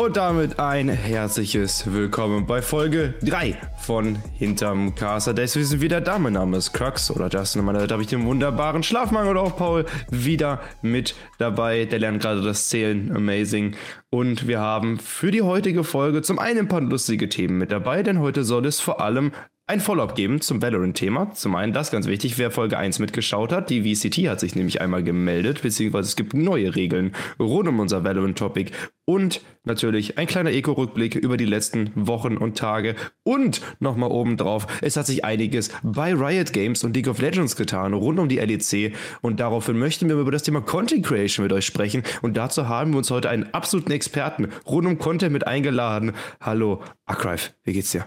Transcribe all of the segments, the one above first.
Und damit ein herzliches Willkommen bei Folge 3 von Hinterm Caster Days. Wir sind wieder da. Mein Name ist Crux oder Justin. Meine Seite habe ich den wunderbaren Schlafmangel auch Paul wieder mit dabei. Der lernt gerade das Zählen. Amazing. Und wir haben für die heutige Folge zum einen ein paar lustige Themen mit dabei, denn heute soll es vor allem ein Follow-up geben zum Valorant-Thema. Zum einen das ganz wichtig, wer Folge 1 mitgeschaut hat. Die VCT hat sich nämlich einmal gemeldet, beziehungsweise es gibt neue Regeln rund um unser Valorant-Topic. Und natürlich ein kleiner Eco-Rückblick über die letzten Wochen und Tage. Und nochmal obendrauf, es hat sich einiges bei Riot Games und League of Legends getan, rund um die LEC. Und daraufhin möchten wir über das Thema Content Creation mit euch sprechen. Und dazu haben wir uns heute einen absoluten Experten rund um Content mit eingeladen. Hallo, Akrive, wie geht's dir?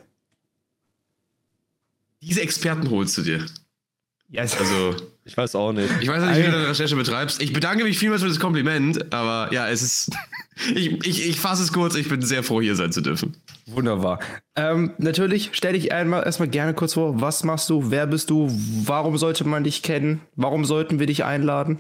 Diese Experten holst du dir. Yes. Also, ich weiß auch nicht. Ich weiß nicht, wie du deine Recherche betreibst. Ich bedanke mich vielmals für das Kompliment, aber ja, es ist. ich, ich, ich fasse es kurz, ich bin sehr froh, hier sein zu dürfen. Wunderbar. Ähm, natürlich stell dich einmal erstmal gerne kurz vor. Was machst du? Wer bist du? Warum sollte man dich kennen? Warum sollten wir dich einladen?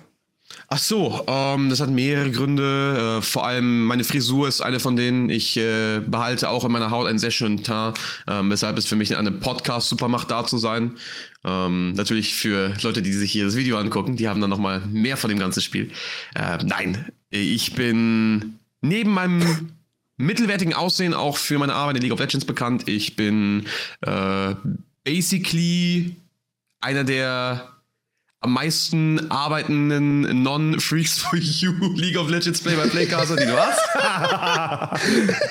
Ach so, ähm, das hat mehrere Gründe. Äh, vor allem meine Frisur ist eine von denen. Ich äh, behalte auch in meiner Haut einen sehr schönen Teint, ähm, weshalb es für mich eine Podcast super macht, da zu sein. Ähm, natürlich für Leute, die sich hier das Video angucken, die haben dann nochmal mehr von dem ganzen Spiel. Äh, nein, ich bin neben meinem mittelwertigen Aussehen auch für meine Arbeit in League of Legends bekannt. Ich bin äh, basically einer der am meisten arbeitenden Non-Freaks for You League of Legends Play-by-Play-Caster, die du hast.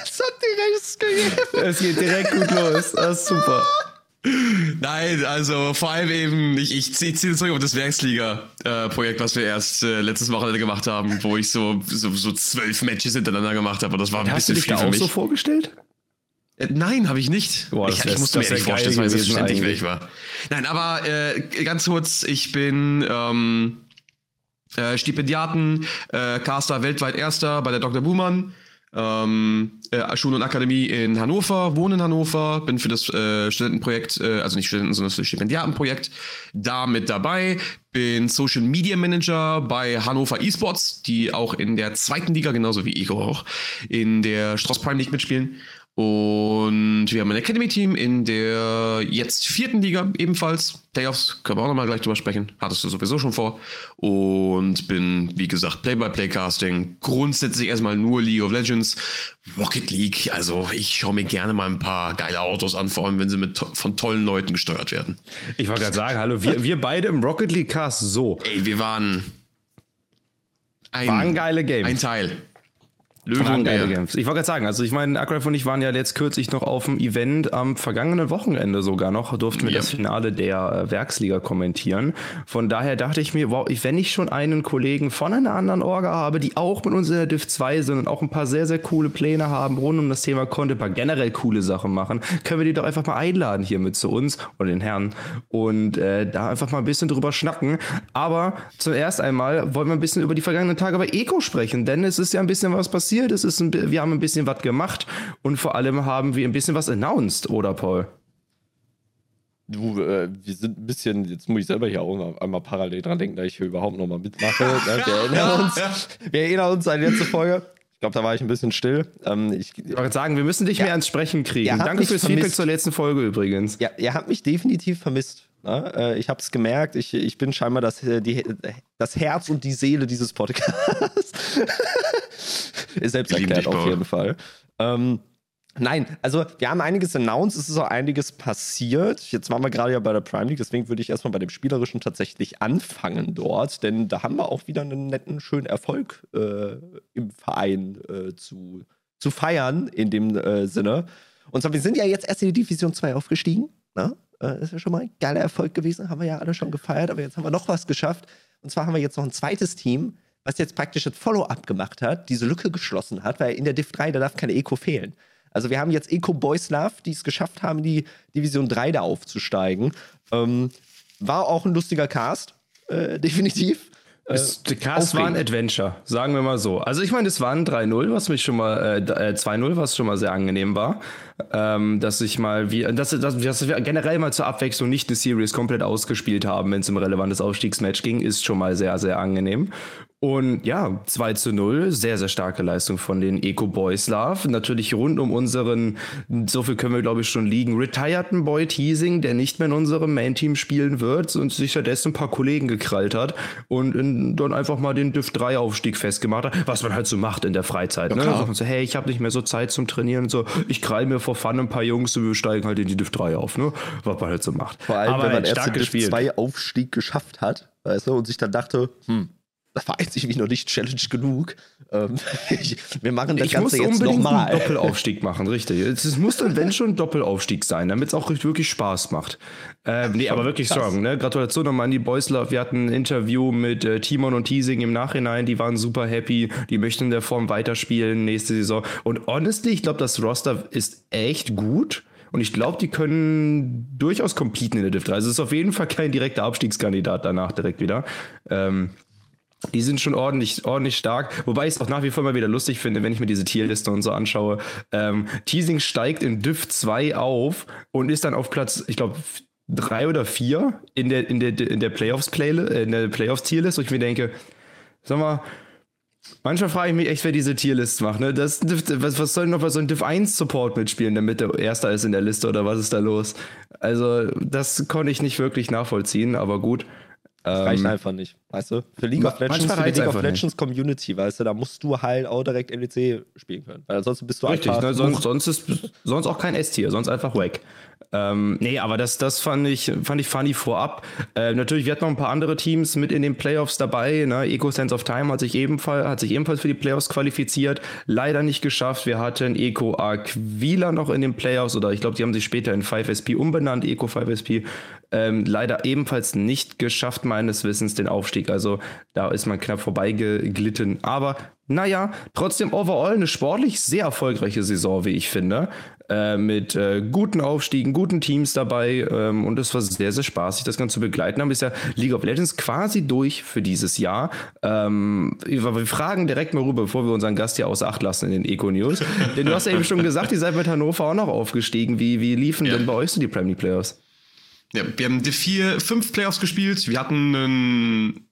es hat direkt gegeben. Es geht direkt gut los. Das ist super. Nein, also vor allem eben, ich, ich ziehe zieh zurück auf das Werksliga-Projekt, äh, was wir erst äh, letztes Wochenende gemacht haben, wo ich so, so, so zwölf Matches hintereinander gemacht habe und das war ein Hast bisschen du dich viel da auch so vorgestellt? Äh, nein, habe ich nicht. Boah, ich, ich musste mir nicht vorstellen, weil es ständig wer ich war. Nein, aber äh, ganz kurz, ich bin ähm, äh, Stipendiaten, äh, Caster weltweit Erster bei der Dr. Buhmann. Ähm, äh, Schule und Akademie in Hannover, wohne in Hannover, bin für das äh, Studentenprojekt, äh, also nicht Studenten, sondern das Stipendiatenprojekt da mit dabei. Bin Social Media Manager bei Hannover Esports, die auch in der zweiten Liga, genauso wie Ego auch, in der Stross Prime League mitspielen. Und wir haben ein Academy-Team in der jetzt vierten Liga ebenfalls. Playoffs, können wir auch nochmal gleich drüber sprechen. Hattest du sowieso schon vor. Und bin, wie gesagt, Play-by-Play-Casting. Grundsätzlich erstmal nur League of Legends. Rocket League, also ich schaue mir gerne mal ein paar geile Autos an, vor allem wenn sie mit von tollen Leuten gesteuert werden. Ich wollte gerade sagen, hallo, wir, wir beide im Rocket League Cast so. Ey, wir waren ein, waren geile Games. Ein Teil. Löwen geile Games. Ich wollte gerade sagen, also ich meine, Akraf und ich waren ja jetzt kürzlich noch auf dem Event am vergangenen Wochenende sogar noch, durften wir yep. das Finale der äh, Werksliga kommentieren. Von daher dachte ich mir, wow, wenn ich schon einen Kollegen von einer anderen Orga habe, die auch mit uns in der Div 2 sind und auch ein paar sehr, sehr coole Pläne haben rund um das Thema Content, ein paar generell coole Sachen machen, können wir die doch einfach mal einladen hier mit zu uns oder den Herren und äh, da einfach mal ein bisschen drüber schnacken. Aber zuerst einmal wollen wir ein bisschen über die vergangenen Tage bei Eco sprechen, denn es ist ja ein bisschen was passiert passiert. Es ist ein, wir haben ein bisschen was gemacht und vor allem haben wir ein bisschen was announced, oder Paul? Du, äh, wir sind ein bisschen, jetzt muss ich selber hier auch noch einmal parallel dran denken, da ich hier überhaupt noch mal mitmache. ne? wir, erinnern uns, wir erinnern uns an die letzte Folge. Ich glaube, da war ich ein bisschen still. Ähm, ich, ich wollte sagen, wir müssen dich ja, mehr ans Sprechen kriegen. Danke fürs vermisst. Feedback zur letzten Folge übrigens. Ja, ihr habt mich definitiv vermisst. Ne? Äh, ich habe es gemerkt. Ich, ich bin scheinbar das, äh, die, das Herz und die Seele dieses Podcasts. Ist selbst erklärt auf jeden Fall. Ähm, Nein, also wir haben einiges announced, es ist auch einiges passiert. Jetzt waren wir gerade ja bei der Prime League, deswegen würde ich erstmal bei dem Spielerischen tatsächlich anfangen dort, denn da haben wir auch wieder einen netten, schönen Erfolg äh, im Verein äh, zu, zu feiern, in dem äh, Sinne. Und zwar, wir sind ja jetzt erst in die Division 2 aufgestiegen. Ne? Das ist ja schon mal ein geiler Erfolg gewesen, haben wir ja alle schon gefeiert, aber jetzt haben wir noch was geschafft. Und zwar haben wir jetzt noch ein zweites Team, was jetzt praktisch das Follow-up gemacht hat, diese Lücke geschlossen hat, weil in der Div 3, da darf keine Eco fehlen. Also wir haben jetzt Eco Boys Love, die es geschafft haben, die Division 3 da aufzusteigen. Ähm, war auch ein lustiger Cast, äh, definitiv. Äh, der Cast war ein Adventure, sagen wir mal so. Also ich meine, es war ein 3-0, was mich schon mal, äh, 2-0, äh, was schon mal sehr angenehm war. Ähm, dass ich mal, wie, dass, dass, dass wir generell mal zur Abwechslung nicht eine Series komplett ausgespielt haben, wenn es um ein relevantes Aufstiegsmatch ging, ist schon mal sehr, sehr angenehm. Und ja, 2 zu 0, sehr, sehr starke Leistung von den Eco Boys Love. Natürlich rund um unseren, so viel können wir glaube ich schon liegen, retireden Boy Teasing, der nicht mehr in unserem Main-Team spielen wird und sich stattdessen ein paar Kollegen gekrallt hat und in, dann einfach mal den Div 3 Aufstieg festgemacht hat, was man halt so macht in der Freizeit. Ja, ne? Man so, hey, ich habe nicht mehr so Zeit zum Trainieren und so, ich krall mir vor Fun ein paar Jungs und wir steigen halt in die Div 3 auf, ne? Was man halt so macht. Vor allem, Aber wenn man erst den Div 2 Aufstieg geschafft hat, weißt du, und sich dann dachte, hm, das war jetzt irgendwie noch nicht Challenge genug. Ähm, ich, wir machen das ich Ganze muss jetzt nochmal. einen Doppelaufstieg machen, richtig. Es muss dann, wenn schon, ein Doppelaufstieg sein, damit es auch wirklich Spaß macht. Ähm, nee, aber wirklich krass. strong. Ne? Gratulation nochmal an die Love. Wir hatten ein Interview mit äh, Timon und Teasing im Nachhinein. Die waren super happy. Die möchten in der Form weiterspielen nächste Saison. Und honestly, ich glaube, das Roster ist echt gut. Und ich glaube, die können durchaus competen in der Div 3. Also es ist auf jeden Fall kein direkter Abstiegskandidat danach direkt wieder. Ähm, die sind schon ordentlich, ordentlich stark. Wobei ich es auch nach wie vor mal wieder lustig finde, wenn ich mir diese Tierliste und so anschaue. Ähm, Teasing steigt in Div 2 auf und ist dann auf Platz, ich glaube, drei oder vier in der, in der, in der Playoffs-Playlist, äh, in Playoffs-Tierlist, ich mir denke, sag mal, Manchmal frage ich mich echt, wer diese Tierlist macht. Ne? Das, was, was soll noch bei so einem Div 1 Support mitspielen, damit der Erster ist in der Liste oder was ist da los? Also, das konnte ich nicht wirklich nachvollziehen, aber gut. Das reicht ähm, einfach nicht, weißt du? Für League of Legends, für die League of Legends Community, weißt du, da musst du halt auch direkt LEC spielen können. Weil ansonsten bist du Richtig, einfach. Ne, sonst, sonst ist sonst auch kein S-Tier, sonst einfach wack. Ähm, nee, aber das, das fand ich, fand ich funny vorab. Äh, natürlich, wir hatten noch ein paar andere Teams mit in den Playoffs dabei. Ne? Eco Sense of Time hat sich, ebenfalls, hat sich ebenfalls für die Playoffs qualifiziert. Leider nicht geschafft. Wir hatten Eco Aquila noch in den Playoffs oder ich glaube, die haben sich später in 5SP umbenannt, Eco 5SP. Ähm, leider ebenfalls nicht geschafft, meines Wissens, den Aufstieg. Also da ist man knapp vorbeigeglitten. Aber naja, trotzdem overall eine sportlich sehr erfolgreiche Saison, wie ich finde. Äh, mit äh, guten Aufstiegen, guten Teams dabei. Ähm, und es war sehr, sehr spaßig, das Ganze zu begleiten. Haben ist ja League of Legends quasi durch für dieses Jahr. Ähm, wir fragen direkt mal rüber, bevor wir unseren Gast hier außer Acht lassen in den Eco-News. denn du hast ja eben schon gesagt, ihr seid mit Hannover auch noch aufgestiegen. Wie, wie liefen ja. denn bei euch so die Premier League Playoffs? Ja, wir haben die vier, fünf Playoffs gespielt. Wir hatten einen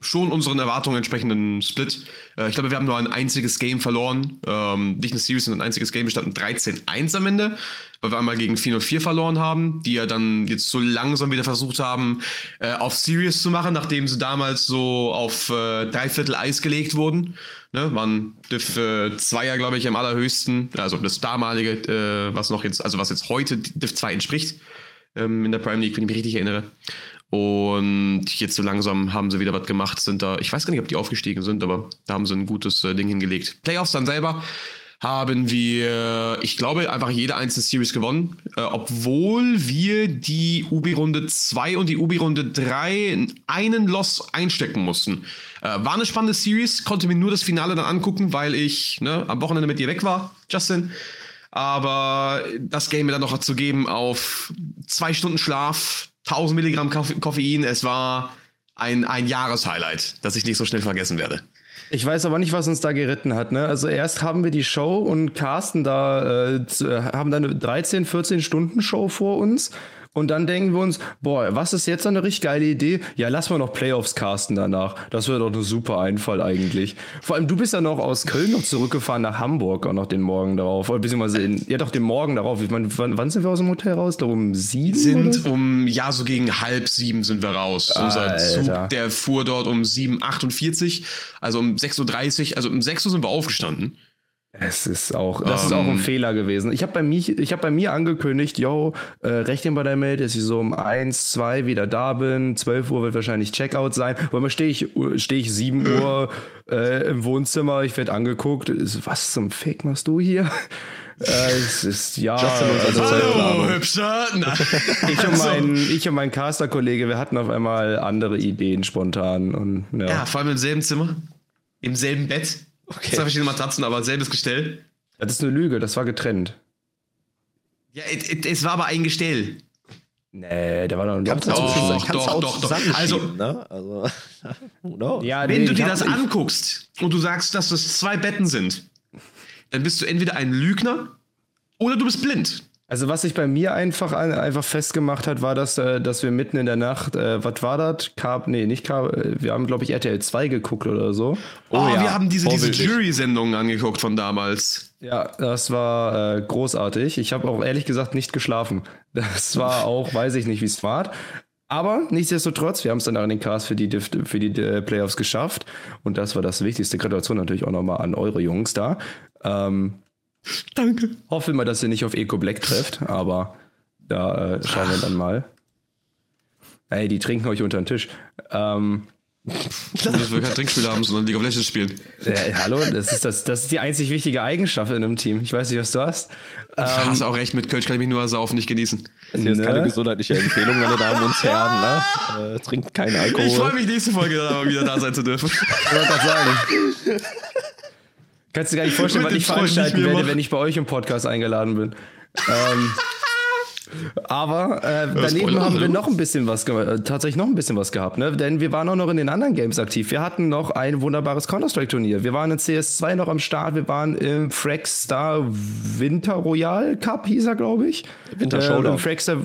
schon unseren Erwartungen entsprechenden Split. Äh, ich glaube, wir haben nur ein einziges Game verloren. Ähm, nicht eine Series, sondern ein einziges Game. Wir standen 13-1 am Ende, weil wir einmal gegen 404 verloren haben, die ja dann jetzt so langsam wieder versucht haben, äh, auf Series zu machen, nachdem sie damals so auf äh, Dreiviertel Eis gelegt wurden. Ne, waren Div äh, 2 ja, glaube ich, am allerhöchsten. Also das damalige, äh, was noch jetzt, also was jetzt heute Div 2 entspricht ähm, in der Prime League, wenn ich mich richtig erinnere. Und jetzt so langsam haben sie wieder was gemacht, sind da, ich weiß gar nicht, ob die aufgestiegen sind, aber da haben sie ein gutes äh, Ding hingelegt. Playoffs dann selber haben wir, ich glaube, einfach jede einzelne Series gewonnen, äh, obwohl wir die UB-Runde 2 und die UB-Runde 3 in einen Loss einstecken mussten. Äh, war eine spannende Series, konnte mir nur das Finale dann angucken, weil ich ne, am Wochenende mit dir weg war, Justin. Aber das Game mir dann noch zu geben auf zwei Stunden Schlaf, 1000 Milligramm Koffein, es war ein, ein Jahreshighlight, das ich nicht so schnell vergessen werde. Ich weiß aber nicht, was uns da geritten hat. Ne? Also erst haben wir die Show und Carsten da äh, haben da eine 13, 14 Stunden Show vor uns und dann denken wir uns, boah, was ist jetzt eine richtig geile Idee? Ja, lass mal noch Playoffs casten danach. Das wäre doch ein super Einfall eigentlich. Vor allem, du bist ja noch aus Köln noch zurückgefahren nach Hamburg auch noch den Morgen darauf. Oder beziehungsweise, in, ja doch, den Morgen darauf. Ich meine, wann, wann, sind wir aus dem Hotel raus? Da um sieben? Sind oder? um, ja, so gegen halb sieben sind wir raus. Unser Zug, der fuhr dort um 7.48 also um 6.30 Uhr, also um 6 Uhr sind wir aufgestanden. Es ist auch, das um, ist auch ein ähm. Fehler gewesen. Ich habe bei, mich, hab bei mir angekündigt, yo, äh, rechnen bei der Mail, dass ich so um 1, 2 wieder da bin. 12 Uhr wird wahrscheinlich Checkout sein. Weil mal stehe ich, steh ich 7 Uhr äh, im Wohnzimmer, ich werde angeguckt. Was zum Fick machst du hier? Äh, es ist ja. Also, Hallo, hübscher. ich, und mein, ich und mein Caster-Kollege, wir hatten auf einmal andere Ideen spontan. Und, ja. ja, vor allem im selben Zimmer, im selben Bett. Okay. Zwei verschiedene Matratzen, aber selbes Gestell. Das ist eine Lüge, das war getrennt. Ja, es, es war aber ein Gestell. Nee, der war noch kannst doch, doch, doch, doch, doch. Also, ne? also ja, wenn nee, du dir das anguckst und du sagst, dass das zwei Betten sind, dann bist du entweder ein Lügner oder du bist blind. Also was sich bei mir einfach, einfach festgemacht hat, war, dass, äh, dass wir mitten in der Nacht, äh, was war das? Carb, nee, nicht Carb, äh, wir haben, glaube ich, RTL 2 geguckt oder so. Oh, oh ja, wir haben diese, diese Jury-Sendungen angeguckt von damals. Ja, das war äh, großartig. Ich habe auch ehrlich gesagt nicht geschlafen. Das war auch, weiß ich nicht, wie smart. Aber nichtsdestotrotz, wir haben es dann in den Cast für die, für die äh, Playoffs geschafft. Und das war das Wichtigste. Gratulation natürlich auch nochmal an eure Jungs da. Ähm, Danke. Hoffe mal, dass ihr nicht auf Eco Black trefft, aber da äh, schauen wir dann mal. Ey, die trinken euch unter den Tisch. Ähm, dass wir kein Trinkspiel haben, sondern League of Legends spielen. Äh, hallo, das ist, das, das ist die einzig wichtige Eigenschaft in einem Team. Ich weiß nicht, was du hast. Ähm, du hast auch recht, mit Kölsch kann ich mich nur saufen, nicht genießen. Das ist ne? keine gesundheitliche Empfehlung, meine Damen und Herren. Ne? Äh, trinkt keinen Alkohol. Ich freue mich, nächste Folge dann wieder da sein zu dürfen. Ich wollte gerade sagen. Kannst du dir gar nicht vorstellen, was ich veranstalten werde, machen. wenn ich bei euch im Podcast eingeladen bin. ähm, aber äh, daneben haben wir noch ein bisschen was, äh, tatsächlich noch ein bisschen was gehabt, ne? Denn wir waren auch noch in den anderen Games aktiv. Wir hatten noch ein wunderbares Counter-Strike-Turnier. Wir waren in CS2 noch am Start. Wir waren im Fragstar Winter Royal Cup, hieß er, glaube ich. Winter Showdown. Äh, Fragstar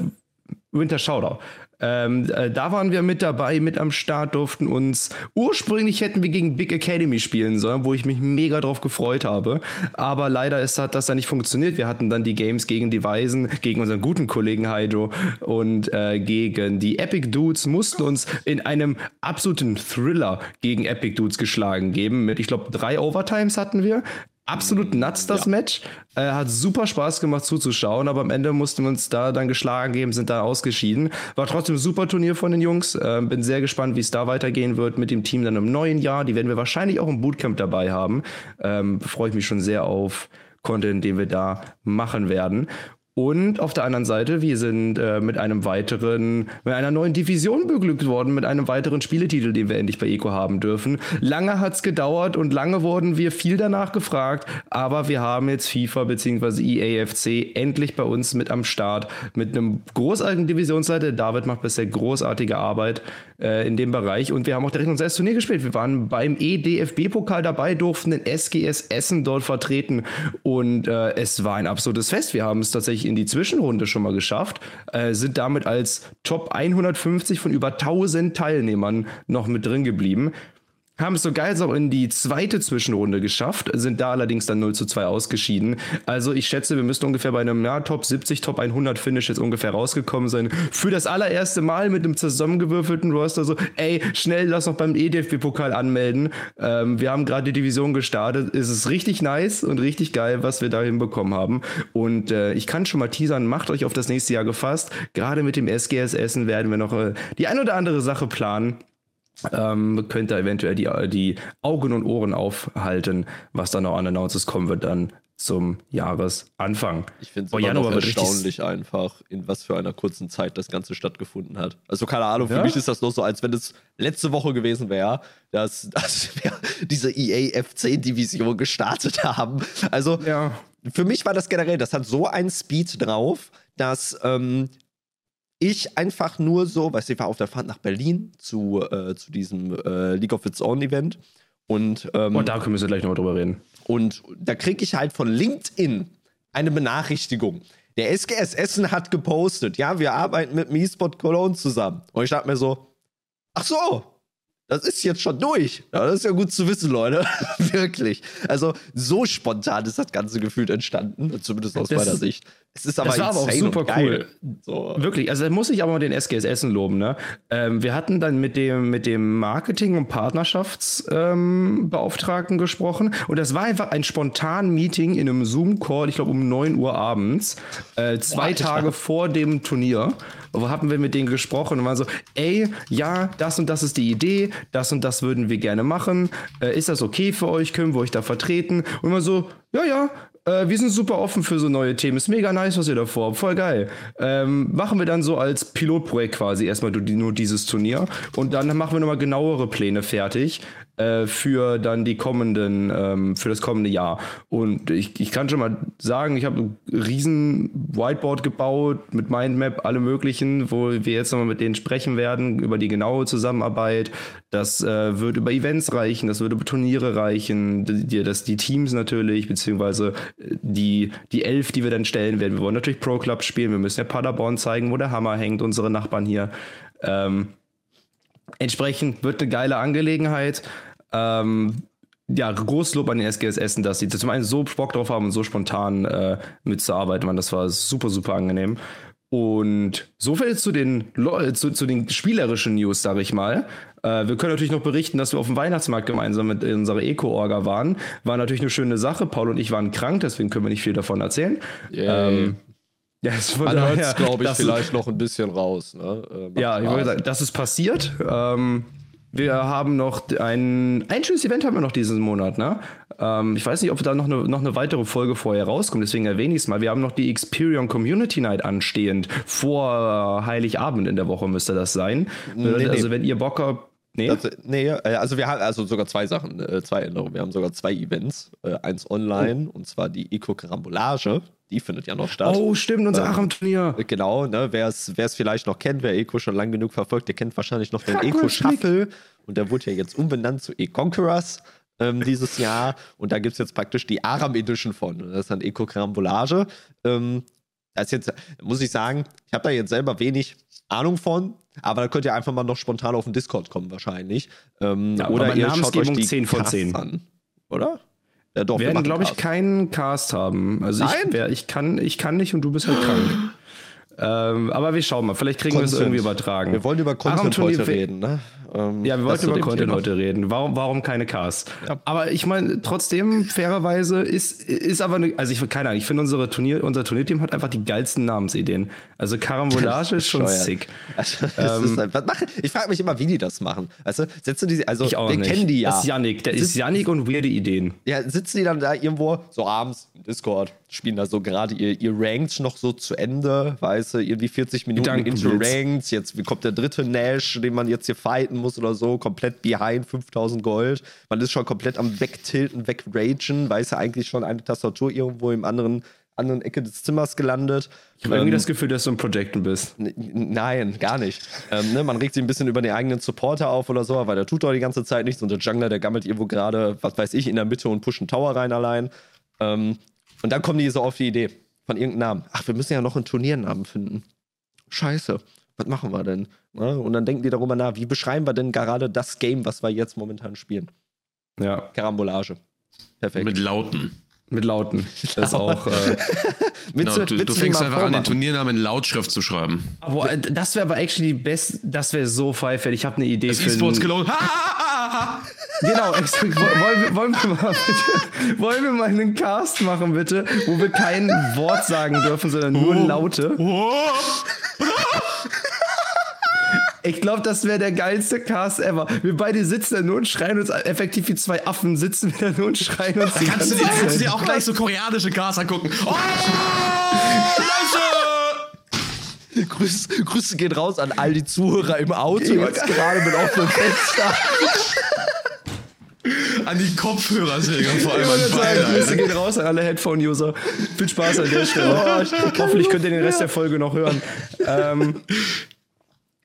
Winter Showdown. Ähm, äh, da waren wir mit dabei, mit am Start, durften uns. Ursprünglich hätten wir gegen Big Academy spielen sollen, wo ich mich mega drauf gefreut habe. Aber leider ist, hat das dann nicht funktioniert. Wir hatten dann die Games gegen die Weisen, gegen unseren guten Kollegen Hydro und äh, gegen die Epic Dudes, mussten uns in einem absoluten Thriller gegen Epic Dudes geschlagen geben. Mit, ich glaube, drei Overtimes hatten wir absolut nuts, das ja. Match. Äh, hat super Spaß gemacht zuzuschauen, aber am Ende mussten wir uns da dann geschlagen geben, sind da ausgeschieden. War trotzdem ein super Turnier von den Jungs. Äh, bin sehr gespannt, wie es da weitergehen wird mit dem Team dann im neuen Jahr. Die werden wir wahrscheinlich auch im Bootcamp dabei haben. Ähm, Freue ich mich schon sehr auf Content, den wir da machen werden. Und auf der anderen Seite, wir sind äh, mit einem weiteren, mit einer neuen Division beglückt worden, mit einem weiteren Spieletitel, den wir endlich bei Eco haben dürfen. Lange hat es gedauert und lange wurden wir viel danach gefragt, aber wir haben jetzt FIFA bzw. EAFC endlich bei uns mit am Start, mit einem großartigen Divisionsleiter. David macht bisher großartige Arbeit äh, in dem Bereich und wir haben auch direkt unser erstes Turnier gespielt. Wir waren beim EDFB-Pokal dabei, durften den SGS Essen dort vertreten und äh, es war ein absolutes Fest. Wir haben es tatsächlich tatsächlich in die Zwischenrunde schon mal geschafft, äh, sind damit als Top 150 von über 1000 Teilnehmern noch mit drin geblieben haben es so geil auch in die zweite Zwischenrunde geschafft, sind da allerdings dann 0 zu 2 ausgeschieden. Also ich schätze, wir müssten ungefähr bei einem ja, Top 70, Top 100 Finish jetzt ungefähr rausgekommen sein. Für das allererste Mal mit einem zusammengewürfelten Roster so, ey, schnell, lass noch beim EDFB-Pokal anmelden. Ähm, wir haben gerade die Division gestartet. Es ist richtig nice und richtig geil, was wir da hinbekommen haben. Und äh, ich kann schon mal teasern, macht euch auf das nächste Jahr gefasst. Gerade mit dem SGS Essen werden wir noch äh, die ein oder andere Sache planen ähm, könnt ihr eventuell die, die Augen und Ohren aufhalten, was dann noch an Announces kommen wird dann zum Jahresanfang. Ich finde es oh, erstaunlich einfach, in was für einer kurzen Zeit das Ganze stattgefunden hat. Also keine Ahnung, für ja? mich ist das nur so, als wenn es letzte Woche gewesen wäre, dass, dass wir diese EA F10-Division gestartet haben. Also ja. für mich war das generell, das hat so einen Speed drauf, dass ähm, ich einfach nur so, weißt du, ich war auf der Fahrt nach Berlin zu, äh, zu diesem äh, League of Its Own Event. Und, ähm, und da können wir gleich nochmal drüber reden. Und da kriege ich halt von LinkedIn eine Benachrichtigung. Der SGS Essen hat gepostet, ja, wir arbeiten mit MeSpot Cologne zusammen. Und ich dachte mir so, ach so, das ist jetzt schon durch. Ja, das ist ja gut zu wissen, Leute. Wirklich. Also, so spontan ist das ganze Gefühl entstanden, zumindest aus das, meiner Sicht. Es ist aber, das war aber auch super cool. So. Wirklich, also da muss ich aber mal den SGS Essen loben. Ne? Ähm, wir hatten dann mit dem, mit dem Marketing- und Partnerschaftsbeauftragten ähm, gesprochen und das war einfach ein spontan Meeting in einem Zoom-Call, ich glaube um 9 Uhr abends, äh, zwei Boah, Tage vor dem Turnier. Wo haben wir mit denen gesprochen und waren so, ey, ja, das und das ist die Idee, das und das würden wir gerne machen. Äh, ist das okay für euch? Können wir euch da vertreten? Und immer so, ja, ja, äh, wir sind super offen für so neue Themen. Ist mega nice, was ihr da vorhabt. Voll geil. Ähm, machen wir dann so als Pilotprojekt quasi erstmal nur dieses Turnier. Und dann machen wir nochmal genauere Pläne fertig. Äh, für dann die kommenden, ähm, für das kommende Jahr. Und ich, ich kann schon mal sagen, ich habe ein riesen Whiteboard gebaut mit Mindmap, alle möglichen, wo wir jetzt nochmal mit denen sprechen werden über die genaue Zusammenarbeit. Das äh, wird über Events reichen, das wird über Turniere reichen, die, das, die Teams natürlich, beziehungsweise äh, die, die Elf, die wir dann stellen werden. Wir wollen natürlich Pro Clubs spielen, wir müssen ja Paderborn zeigen, wo der Hammer hängt, unsere Nachbarn hier. Ähm, entsprechend wird eine geile Angelegenheit. Ähm, ja, großes Lob an den SGS Essen, dass sie zum einen so Bock drauf haben und so spontan äh, mitzuarbeiten. Man, das war super, super angenehm. Und so viel zu den, zu, zu den spielerischen News, sage ich mal. Äh, wir können natürlich noch berichten, dass wir auf dem Weihnachtsmarkt gemeinsam mit unserer Eco-Orga waren. War natürlich eine schöne Sache. Paul und ich waren krank, deswegen können wir nicht viel davon erzählen. Ähm, ja, hört es, glaube ich, vielleicht noch ein bisschen raus. Ne? Äh, ja, ich würde sagen, das ist passiert. Ähm, wir haben noch ein, ein schönes Event haben wir noch diesen Monat, ne? Ähm, ich weiß nicht, ob da noch eine, noch eine weitere Folge vorher rauskommt, deswegen erwähne ich es mal. Wir haben noch die Experion Community Night anstehend. Vor Heiligabend in der Woche müsste das sein. Nee, also, nee. wenn ihr Bock habt, Nee? Das, nee, äh, also wir haben also sogar zwei Sachen, äh, zwei Änderungen. Wir haben sogar zwei Events. Äh, eins online oh. und zwar die Eco-Karambolage. Die findet ja noch statt. Oh, stimmt, unser ähm, Aram-Turnier. Genau, ne, wer es vielleicht noch kennt, wer Eco schon lang genug verfolgt, der kennt wahrscheinlich noch den Eco-Shuffle. Und der wurde ja jetzt umbenannt zu E-Conquerors ähm, dieses Jahr. Und da gibt es jetzt praktisch die Aram Edition von. Das ist dann Eco-Karambolage. Ähm, das jetzt, muss ich sagen, ich habe da jetzt selber wenig Ahnung von, aber da könnt ihr einfach mal noch spontan auf den Discord kommen, wahrscheinlich. Ähm, ja, oder ihr schaut euch die 10 von 10 an. Oder? Ja, doch, wir werden, glaube ich, keinen Cast haben. Also Nein? ich, wär, ich, kann, ich kann nicht und du bist halt krank. Ähm, aber wir schauen mal, vielleicht kriegen wir es irgendwie übertragen. Wir wollen über Content heute reden, ne? Ähm, ja, wir wollten über Content Thema. heute reden. Warum, warum keine Cars? Ja. Aber ich meine, trotzdem, fairerweise, ist, ist aber eine, also ich keine Ahnung, ich finde unsere Turnier, unser Turnierteam hat einfach die geilsten Namensideen. Also Karambolage ist schon sick. Also, ähm, halt, was machen, ich frage mich immer, wie die das machen. Also, setzen die, also, ich wir nicht. kennen die ja. Das ist Yannick, der ist Yannick und weirde Ideen. Ja, sitzen die dann da irgendwo, so abends, im Discord, spielen da so gerade ihr, ihr Ranked noch so zu Ende, weißt du, irgendwie 40 Minuten into Ranked, jetzt kommt der dritte Nash, den man jetzt hier fighten muss oder so, komplett behind 5000 Gold. Man ist schon komplett am Wegtilten, Wegragen, weiß ja eigentlich schon eine Tastatur irgendwo im anderen anderen Ecke des Zimmers gelandet. Ich habe ähm, irgendwie das Gefühl, dass du ein Projecten bist. Nein, gar nicht. ähm, ne, man regt sich ein bisschen über den eigenen Supporter auf oder so, weil der tut doch die ganze Zeit nichts und der Jungler, der gammelt irgendwo gerade, was weiß ich, in der Mitte und pusht einen Tower rein allein. Ähm, und dann kommen die so auf die Idee von irgendeinem Namen. Ach, wir müssen ja noch einen Turniernamen finden. Scheiße was machen wir denn? Ne? Und dann denken die darüber nach, wie beschreiben wir denn gerade das Game, was wir jetzt momentan spielen? Ja. Karambolage. Perfekt. Mit Lauten. Mit Lauten. Das ist auch. Äh, genau, du, du fängst einfach an, den Turniernamen in Lautschrift zu schreiben. Aber äh, das wäre aber actually die best. Das wäre so pfeifert. Ich habe eine Idee das für. E-Sports Cologne. genau, wollen, wir, wollen, wir mal bitte, wollen wir mal einen Cast machen, bitte, wo wir kein Wort sagen dürfen, sondern nur oh. Laute. Ich glaube, das wäre der geilste Cast ever. Wir beide sitzen da nur und schreien uns effektiv wie zwei Affen, sitzen wir da nur und schreien uns. Da kannst du dir, kannst du dir auch gleich so koreanische Casts angucken. Oh! Leute! Grüße, Grüße gehen raus an all die Zuhörer im Auto jetzt gerade mit offenem Fenster. An die Kopfhörersäger vor allem an beide. Grüße gehen raus an alle Headphone-User. Viel Spaß an der Stelle. Oh, Hoffentlich könnt ihr den Rest der Folge noch hören. Ähm,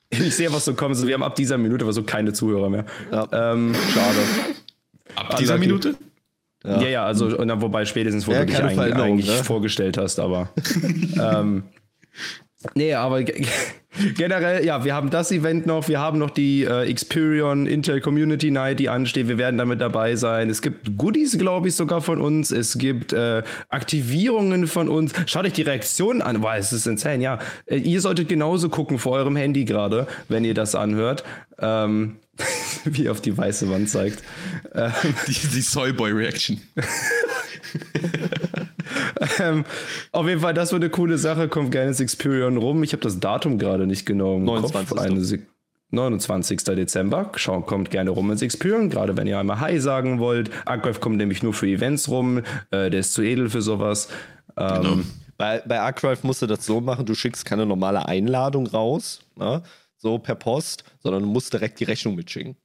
ich sehe, was so kommt. wir haben ab dieser Minute aber so keine Zuhörer mehr. Ja. Ähm, schade. Ab dieser Minute? Ja, ja, ja also wobei spätestens, wo ja, du dich eigentlich, eigentlich ne? vorgestellt hast, aber. ähm, nee, aber generell, ja, wir haben das Event noch, wir haben noch die äh, Experion Intel Community Night, die ansteht. Wir werden damit dabei sein. Es gibt Goodies, glaube ich, sogar von uns. Es gibt äh, Aktivierungen von uns. Schaut euch die Reaktionen an. Boah, es ist insane, ja. Äh, ihr solltet genauso gucken vor eurem Handy gerade, wenn ihr das anhört. Ähm, wie auf die weiße Wand zeigt. Ähm, die, die Soyboy-Reaction. ähm, auf jeden Fall, das wird eine coole Sache. Kommt gerne ins Experion rum. Ich habe das Datum gerade nicht genau im 29. Kopf. Eine 29. Dezember. Schau, kommt gerne rum ins Experion, gerade wenn ihr einmal Hi sagen wollt. Archive kommt nämlich nur für Events rum. Äh, der ist zu edel für sowas. Ähm, genau. Bei, bei Archive musst du das so machen, du schickst keine normale Einladung raus, ne? so per Post, sondern du musst direkt die Rechnung mitschicken.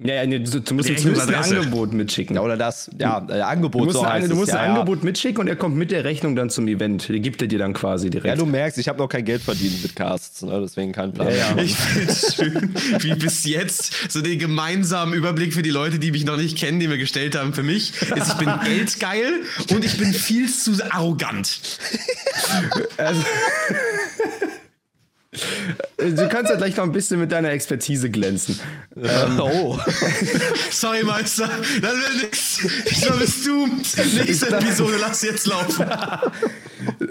Ja, ja nee, du, du musst zumindest ein Angebot mitschicken. Ja, oder das, ja, äh, Angebot. Du musst, so ein, du musst ja, ein Angebot mitschicken und er kommt mit der Rechnung dann zum Event. Die gibt er dir dann quasi direkt. Ja, du merkst, ich habe noch kein Geld verdient mit Casts, ne? deswegen kein Plan. Ja, ich finde es schön, wie bis jetzt so den gemeinsamen Überblick für die Leute, die mich noch nicht kennen, die wir gestellt haben für mich, ist, ich bin geldgeil und ich bin viel zu arrogant. also Du kannst ja gleich noch ein bisschen mit deiner Expertise glänzen. Ähm, oh. Sorry, Meister. Das wird nix. Ich glaube, es du. Nächste Episode, lass jetzt laufen.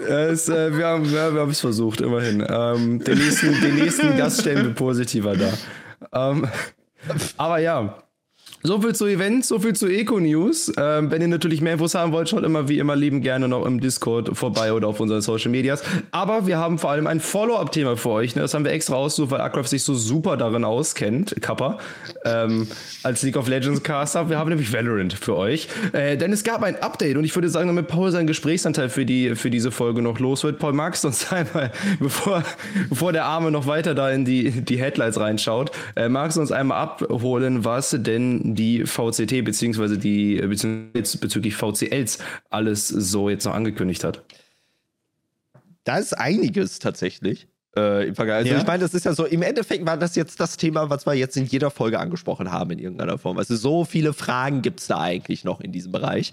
es, äh, wir haben ja, wir es versucht, immerhin. Ähm, den, nächsten, den nächsten Gast stellen wir positiver da. Ähm, aber ja, so viel zu Events, so viel zu Eco-News. Ähm, wenn ihr natürlich mehr Infos haben wollt, schaut immer wie immer lieben gerne noch im Discord vorbei oder auf unseren Social Medias. Aber wir haben vor allem ein Follow-up-Thema für euch. Ne? Das haben wir extra ausgesucht, weil Akraf sich so super darin auskennt, Kappa, ähm, als League of Legends Caster. Wir haben nämlich Valorant für euch. Äh, denn es gab ein Update und ich würde sagen, damit Paul seinen Gesprächsanteil für, die, für diese Folge noch los wird. Paul, magst du uns einmal, bevor, bevor der Arme noch weiter da in die, die Headlines reinschaut, äh, magst du uns einmal abholen, was denn die VCT beziehungsweise die beziehungsweise bezüglich VCLs alles so jetzt noch angekündigt hat? Da ist einiges tatsächlich. Äh, im Vergleich. Also ja. ich meine, das ist ja so, im Endeffekt war das jetzt das Thema, was wir jetzt in jeder Folge angesprochen haben in irgendeiner Form. Also so viele Fragen gibt es da eigentlich noch in diesem Bereich,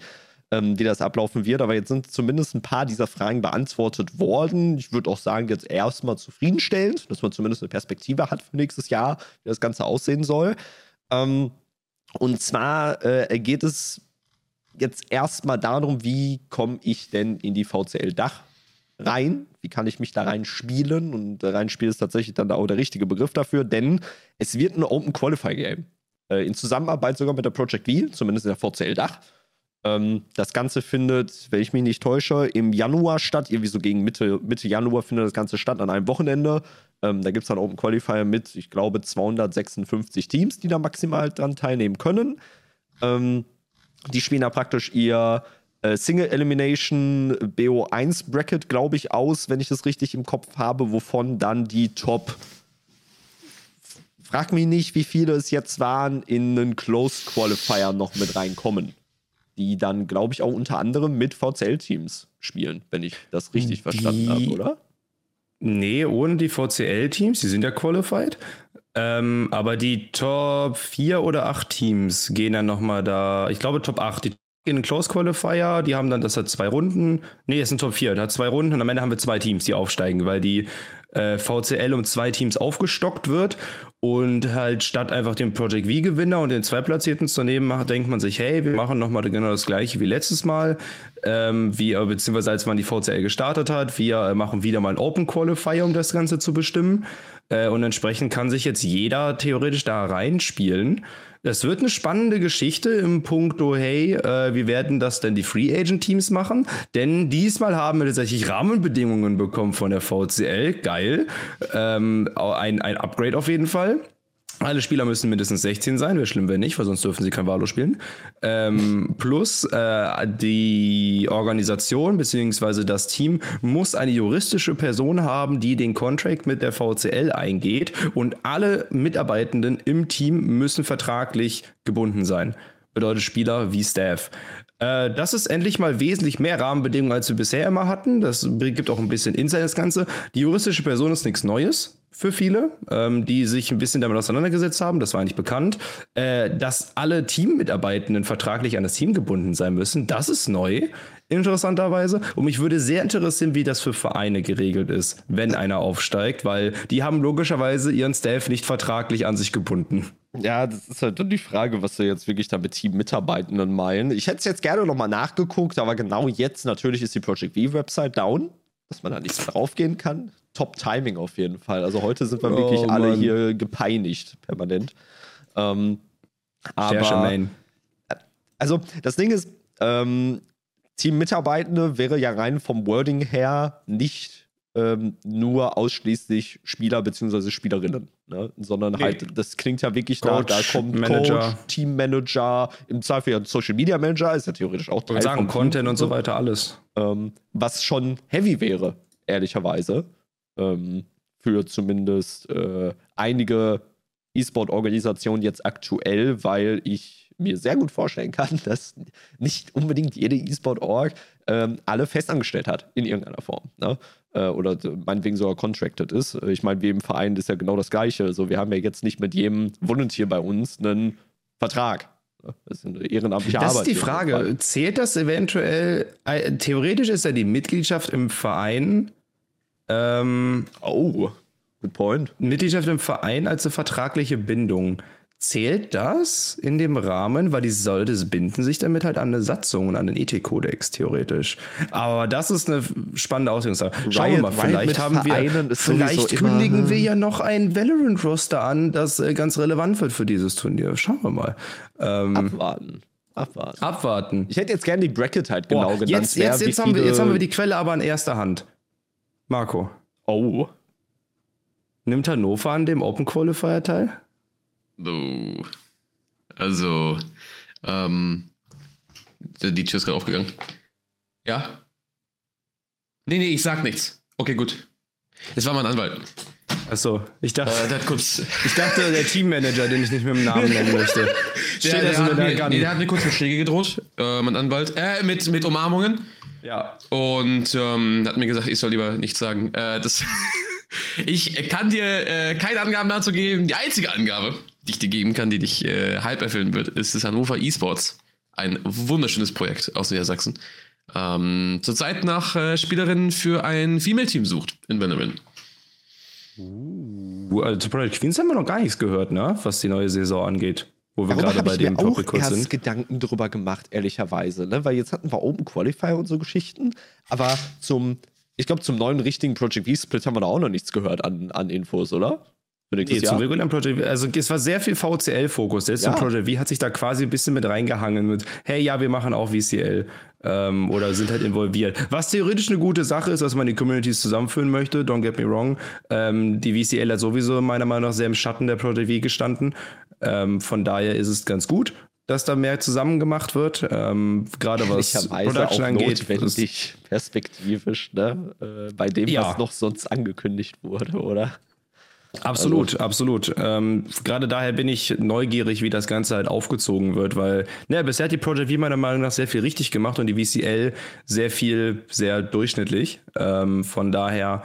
ähm, wie das ablaufen wird. Aber jetzt sind zumindest ein paar dieser Fragen beantwortet worden. Ich würde auch sagen, jetzt erstmal zufriedenstellend, dass man zumindest eine Perspektive hat für nächstes Jahr, wie das Ganze aussehen soll. Ähm, und zwar äh, geht es jetzt erstmal darum, wie komme ich denn in die VCL-Dach rein? Wie kann ich mich da rein spielen? Und reinspielen ist tatsächlich dann auch der richtige Begriff dafür, denn es wird ein Open Qualifier Game. Äh, in Zusammenarbeit sogar mit der Project V, zumindest in der VCL-Dach. Ähm, das Ganze findet, wenn ich mich nicht täusche, im Januar statt. Irgendwie so gegen Mitte, Mitte Januar findet das Ganze statt an einem Wochenende. Ähm, da gibt es dann Open Qualifier mit, ich glaube, 256 Teams, die da maximal dran teilnehmen können. Ähm, die spielen da praktisch ihr äh, Single Elimination BO1 Bracket, glaube ich, aus, wenn ich das richtig im Kopf habe, wovon dann die Top frag mich nicht, wie viele es jetzt waren, in einen Closed Qualifier noch mit reinkommen. Die dann, glaube ich, auch unter anderem mit VCL-Teams spielen, wenn ich das richtig die, verstanden habe, oder? Nee, ohne die VCL-Teams, die sind ja qualified. Ähm, aber die Top 4 oder 8 Teams gehen dann nochmal da, ich glaube Top 8, die in den Close Qualifier, die haben dann, das hat zwei Runden, nee, es sind Top 4, das hat zwei Runden und am Ende haben wir zwei Teams, die aufsteigen, weil die äh, VCL um zwei Teams aufgestockt wird und halt statt einfach den Project V-Gewinner und den Zweitplatzierten zu nehmen, macht, denkt man sich, hey, wir machen nochmal genau das gleiche wie letztes Mal, ähm, wir, beziehungsweise als man die VCL gestartet hat, wir machen wieder mal ein Open Qualifier, um das Ganze zu bestimmen. Äh, und entsprechend kann sich jetzt jeder theoretisch da reinspielen. Es wird eine spannende Geschichte im Punkto, hey, äh, wie werden das denn die Free Agent Teams machen? Denn diesmal haben wir tatsächlich Rahmenbedingungen bekommen von der VCL. Geil. Ähm, ein, ein Upgrade auf jeden Fall. Alle Spieler müssen mindestens 16 sein, wäre schlimm, wenn nicht, weil sonst dürfen sie kein Valo spielen. Ähm, plus äh, die Organisation bzw. das Team muss eine juristische Person haben, die den Contract mit der VCL eingeht und alle Mitarbeitenden im Team müssen vertraglich gebunden sein. Bedeutet Spieler wie Staff. Äh, das ist endlich mal wesentlich mehr Rahmenbedingungen, als wir bisher immer hatten. Das gibt auch ein bisschen Insight ins Ganze. Die juristische Person ist nichts Neues für viele, ähm, die sich ein bisschen damit auseinandergesetzt haben, das war eigentlich bekannt, äh, dass alle Teammitarbeitenden vertraglich an das Team gebunden sein müssen. Das ist neu, interessanterweise. Und mich würde sehr interessieren, wie das für Vereine geregelt ist, wenn einer aufsteigt, weil die haben logischerweise ihren Staff nicht vertraglich an sich gebunden. Ja, das ist halt die Frage, was wir jetzt wirklich da mit Teammitarbeitenden meinen. Ich hätte es jetzt gerne nochmal nachgeguckt, aber genau jetzt natürlich ist die Project V-Website down, dass man da nicht draufgehen kann. Top-Timing auf jeden Fall. Also heute sind wir oh, wirklich alle hier gepeinigt, permanent. Ähm, aber, also das Ding ist, ähm, Team-Mitarbeitende wäre ja rein vom Wording her nicht ähm, nur ausschließlich Spieler bzw. Spielerinnen, ne? sondern nee. halt, das klingt ja wirklich Coach, nach, da kommt Manager. Coach, Teammanager, im Zweifel ja Social Media Manager, ist ja theoretisch auch Teil sagen, Content und so weiter, alles. Ähm, was schon heavy wäre, ehrlicherweise ähm, für zumindest äh, einige E-Sport-Organisation jetzt aktuell, weil ich mir sehr gut vorstellen kann, dass nicht unbedingt jede E-Sport-Org ähm, alle festangestellt hat in irgendeiner Form. Ne? Äh, oder meinetwegen sogar contracted ist. Ich meine, wie im Verein ist ja genau das Gleiche. Also wir haben ja jetzt nicht mit jedem Volunteer bei uns einen Vertrag. Das ist eine ehrenamtliche das Arbeit. Das ist die Frage. Zählt das eventuell? Äh, theoretisch ist ja die Mitgliedschaft im Verein. Ähm, oh, good point. Mitgliedschaft im Verein als eine vertragliche Bindung. Zählt das in dem Rahmen, weil die Soldes binden sich damit halt an eine Satzung und an den Ethikkodex theoretisch. Aber das ist eine spannende Auslegungssache. Schauen wir mal, vielleicht haben wir, vielleicht kündigen wir ja noch ein Valorant-Roster an, das äh, ganz relevant wird für dieses Turnier. Schauen wir mal. Ähm, Abwarten. Abwarten. Abwarten. Ich hätte jetzt gerne die Bracket halt genau Boah, genannt. Jetzt, jetzt, jetzt, haben wir, jetzt haben wir die Quelle aber in erster Hand. Marco. Oh. Nimmt Hannover an dem Open Qualifier teil? So. Also, ähm, die Tür ist gerade aufgegangen. Ja? Nee, nee, ich sag nichts. Okay, gut. Es war mein Anwalt. Achso, ich dachte, äh, der, kurz ich dachte, der Teammanager, den ich nicht mit dem Namen nennen möchte. Steht der, der, hat mir, nee, der hat mir kurz mit Schläge gedroht, äh, mein Anwalt. Äh, mit, mit Umarmungen. Ja. Und ähm, hat mir gesagt, ich soll lieber nichts sagen. Äh, das ich kann dir äh, keine Angaben dazu geben. Die einzige Angabe, die ich dir geben kann, die dich äh, halb erfüllen wird, ist das Hannover eSports. Ein wunderschönes Projekt aus Niedersachsen. Ähm, zurzeit nach äh, Spielerinnen für ein Female-Team sucht in Venerin. Uh, also zu Project Queens haben wir noch gar nichts gehört, ne? was die neue Saison angeht. Wo wir gerade bei dem Topic kurz sind. Gedanken drüber gemacht, ehrlicherweise. Ne? Weil jetzt hatten wir Open Qualifier und so Geschichten. Aber zum, ich glaube, zum neuen richtigen Project V-Split haben wir da auch noch nichts gehört an, an Infos, oder? Nee, zum regulären Project V. Also es war sehr viel VCL-Fokus. Selbst ja. Project V hat sich da quasi ein bisschen mit reingehangen mit, hey, ja, wir machen auch VCL. Ähm, oder sind halt involviert. Was theoretisch eine gute Sache ist, dass man die Communities zusammenführen möchte, don't get me wrong. Ähm, die VCL hat sowieso meiner Meinung nach sehr im Schatten der Project V gestanden. Ähm, von daher ist es ganz gut, dass da mehr zusammen gemacht wird. Ähm, gerade was Production auch angeht. Notwendig, perspektivisch, ne? Äh, bei dem, ja. was noch sonst angekündigt wurde, oder? Absolut, also. absolut. Ähm, Gerade daher bin ich neugierig, wie das Ganze halt aufgezogen wird, weil ne, bisher hat die Project V meiner Meinung nach sehr viel richtig gemacht und die VCL sehr viel, sehr durchschnittlich. Ähm, von daher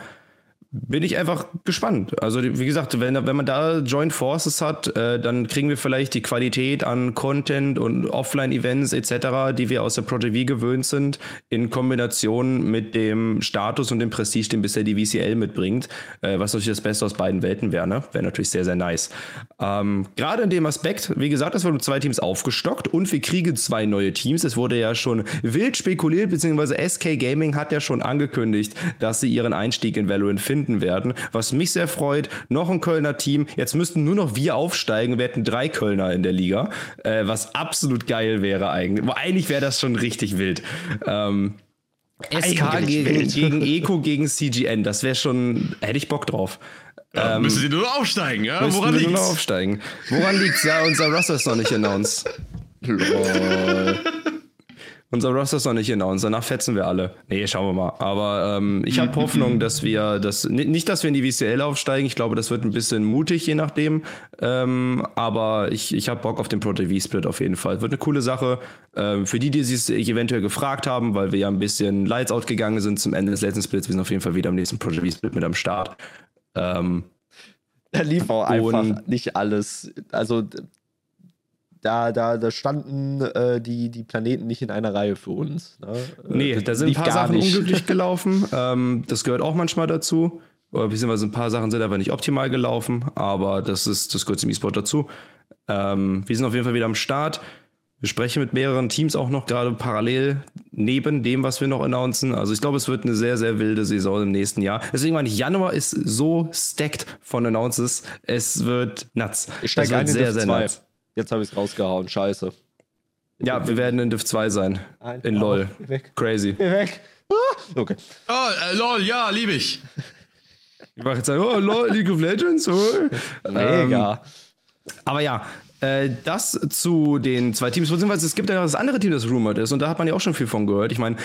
bin ich einfach gespannt. Also wie gesagt, wenn, wenn man da Joint Forces hat, äh, dann kriegen wir vielleicht die Qualität an Content und Offline-Events etc., die wir aus der Project V gewöhnt sind, in Kombination mit dem Status und dem Prestige, den bisher die VCL mitbringt, äh, was natürlich das Beste aus beiden Welten wäre. Ne? Wäre natürlich sehr, sehr nice. Ähm, Gerade in dem Aspekt, wie gesagt, es wurden zwei Teams aufgestockt und wir kriegen zwei neue Teams. Es wurde ja schon wild spekuliert, beziehungsweise SK Gaming hat ja schon angekündigt, dass sie ihren Einstieg in Valorant finden finden werden, was mich sehr freut. Noch ein Kölner Team. Jetzt müssten nur noch wir aufsteigen. Wir hätten drei Kölner in der Liga, äh, was absolut geil wäre eigentlich. Aber eigentlich wäre das schon richtig wild. Ähm, SK gegen, gegen Eco gegen CGN, das wäre schon, hätte ich Bock drauf. Ja, ähm, müssen die nur aufsteigen, ja? Woran liegt nur aufsteigen. Woran liegt Ja, unser Roster ist noch nicht announced. Lol. Unser Roster ist noch nicht announced, danach fetzen wir alle. Nee, schauen wir mal. Aber ähm, ich habe Hoffnung, dass wir das, nicht, dass wir in die VCL aufsteigen. Ich glaube, das wird ein bisschen mutig, je nachdem. Ähm, aber ich, ich habe Bock auf den Project V-Split auf jeden Fall. Wird eine coole Sache. Ähm, für die, die sich eventuell gefragt haben, weil wir ja ein bisschen Lights out gegangen sind zum Ende des letzten Splits. Wir sind auf jeden Fall wieder am nächsten Project V-Split mit am Start. Ähm, da lief auch einfach nicht alles. Also da, da, da standen äh, die, die Planeten nicht in einer Reihe für uns. Ne? Äh, nee, das da sind ein paar Sachen nicht. unglücklich gelaufen. ähm, das gehört auch manchmal dazu. Oder beziehungsweise ein paar Sachen sind aber nicht optimal gelaufen, aber das ist, das gehört zum E-Sport dazu. Ähm, wir sind auf jeden Fall wieder am Start. Wir sprechen mit mehreren Teams auch noch gerade parallel neben dem, was wir noch announcen. Also ich glaube, es wird eine sehr, sehr wilde Saison im nächsten Jahr. Deswegen meine ich, Januar ist so stacked von Announces. Es wird nuts. Ich steige ein in sehr, sehr nuts. Jetzt habe ich es rausgehauen. Scheiße. Ja, wir werden in Div 2 sein. Ein, in LOL. Weg. Crazy. Geh weg. Ah, okay. Oh, äh, LOL, ja, liebe ich. Ich mache jetzt sagen, oh, LOL, League of Legends. Oh. Mega. Ähm, aber ja, äh, das zu den zwei Teams, beziehungsweise es gibt ja noch das andere Team, das rumored ist, und da hat man ja auch schon viel von gehört. Ich meine,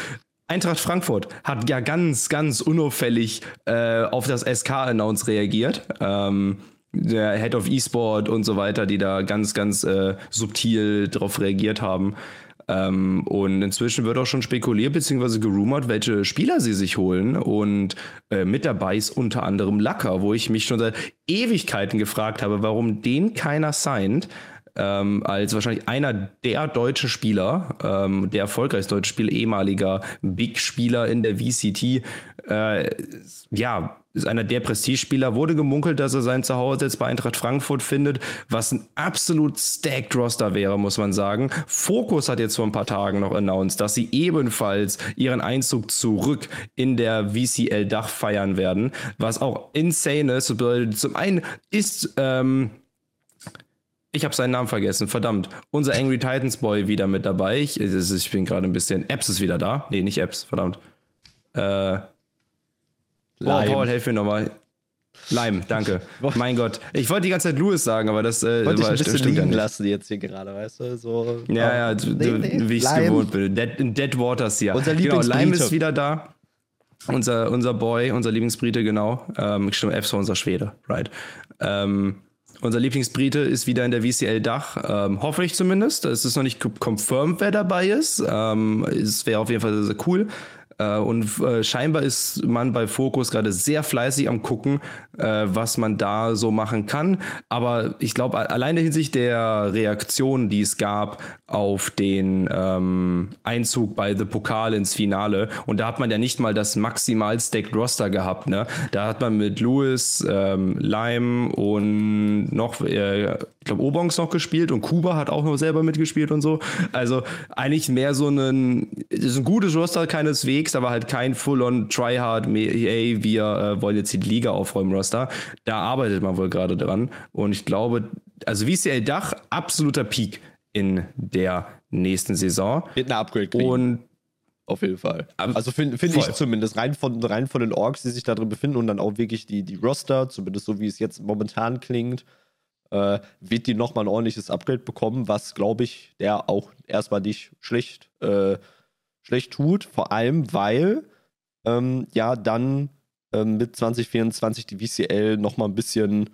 Eintracht Frankfurt hat ja ganz, ganz unauffällig äh, auf das SK-Announce reagiert. Ähm, der Head of E-Sport und so weiter, die da ganz, ganz äh, subtil drauf reagiert haben. Ähm, und inzwischen wird auch schon spekuliert bzw. gerumort, welche Spieler sie sich holen. Und äh, mit dabei ist unter anderem Lacker, wo ich mich schon seit Ewigkeiten gefragt habe, warum den keiner signed. Ähm, als wahrscheinlich einer der deutschen Spieler, ähm, der erfolgreichste deutsche Spieler, ehemaliger Big-Spieler in der VCT. Äh, ja, ist einer der Prestigespieler. Wurde gemunkelt, dass er sein Zuhause jetzt bei Eintracht Frankfurt findet, was ein absolut stacked Roster wäre, muss man sagen. Focus hat jetzt vor ein paar Tagen noch announced, dass sie ebenfalls ihren Einzug zurück in der VCL Dach feiern werden, was auch insane ist. Zum einen ist ähm, ich habe seinen Namen vergessen, verdammt. Unser Angry Titans Boy wieder mit dabei. Ich, ich bin gerade ein bisschen. Apps ist wieder da. Nee, nicht Apps, verdammt. Äh, Oh, Paul, helf mir nochmal. Lime, danke. mein Gott. Ich wollte die ganze Zeit Louis sagen, aber das äh, wollte ich ein bisschen liegen lassen jetzt hier gerade, weißt du? So, ja, ja, nee, nee, wie ich es gewohnt bin. Dead, Dead Waters hier. Unser genau, Lime ist wieder da. Unser, unser Boy, unser Lieblingsbrite, genau. Ähm, stimmt, F war unser Schwede, right. Ähm, unser Lieblingsbrite ist wieder in der VCL Dach, ähm, hoffe ich zumindest. Es ist noch nicht confirmed, wer dabei ist. Ähm, es wäre auf jeden Fall sehr, sehr cool. Äh, und äh, scheinbar ist man bei Focus gerade sehr fleißig am gucken, äh, was man da so machen kann. Aber ich glaube, alleine hinsichtlich der Reaktion, die es gab auf den ähm, Einzug bei The Pokal ins Finale, und da hat man ja nicht mal das maximal stacked Roster gehabt. Ne? Da hat man mit Lewis, ähm, Lime und noch, äh, ich glaube, Obongs noch gespielt und Kuba hat auch noch selber mitgespielt und so. Also eigentlich mehr so ein, ist ein gutes Roster keineswegs, aber halt kein Full-on Tryhard, ey, wir äh, wollen jetzt die Liga aufräumen Roster. Da arbeitet man wohl gerade dran und ich glaube, also VCL Dach, absoluter Peak in der nächsten Saison. Wird eine Upgrade kriegen. Und auf jeden Fall. Also finde find ich zumindest, rein von, rein von den Orks, die sich da drin befinden und dann auch wirklich die, die Roster, zumindest so wie es jetzt momentan klingt, äh, wird die nochmal ein ordentliches Upgrade bekommen, was, glaube ich, der auch erstmal nicht schlecht, äh, schlecht tut. Vor allem, weil ähm, ja dann ähm, mit 2024 die VCL nochmal ein bisschen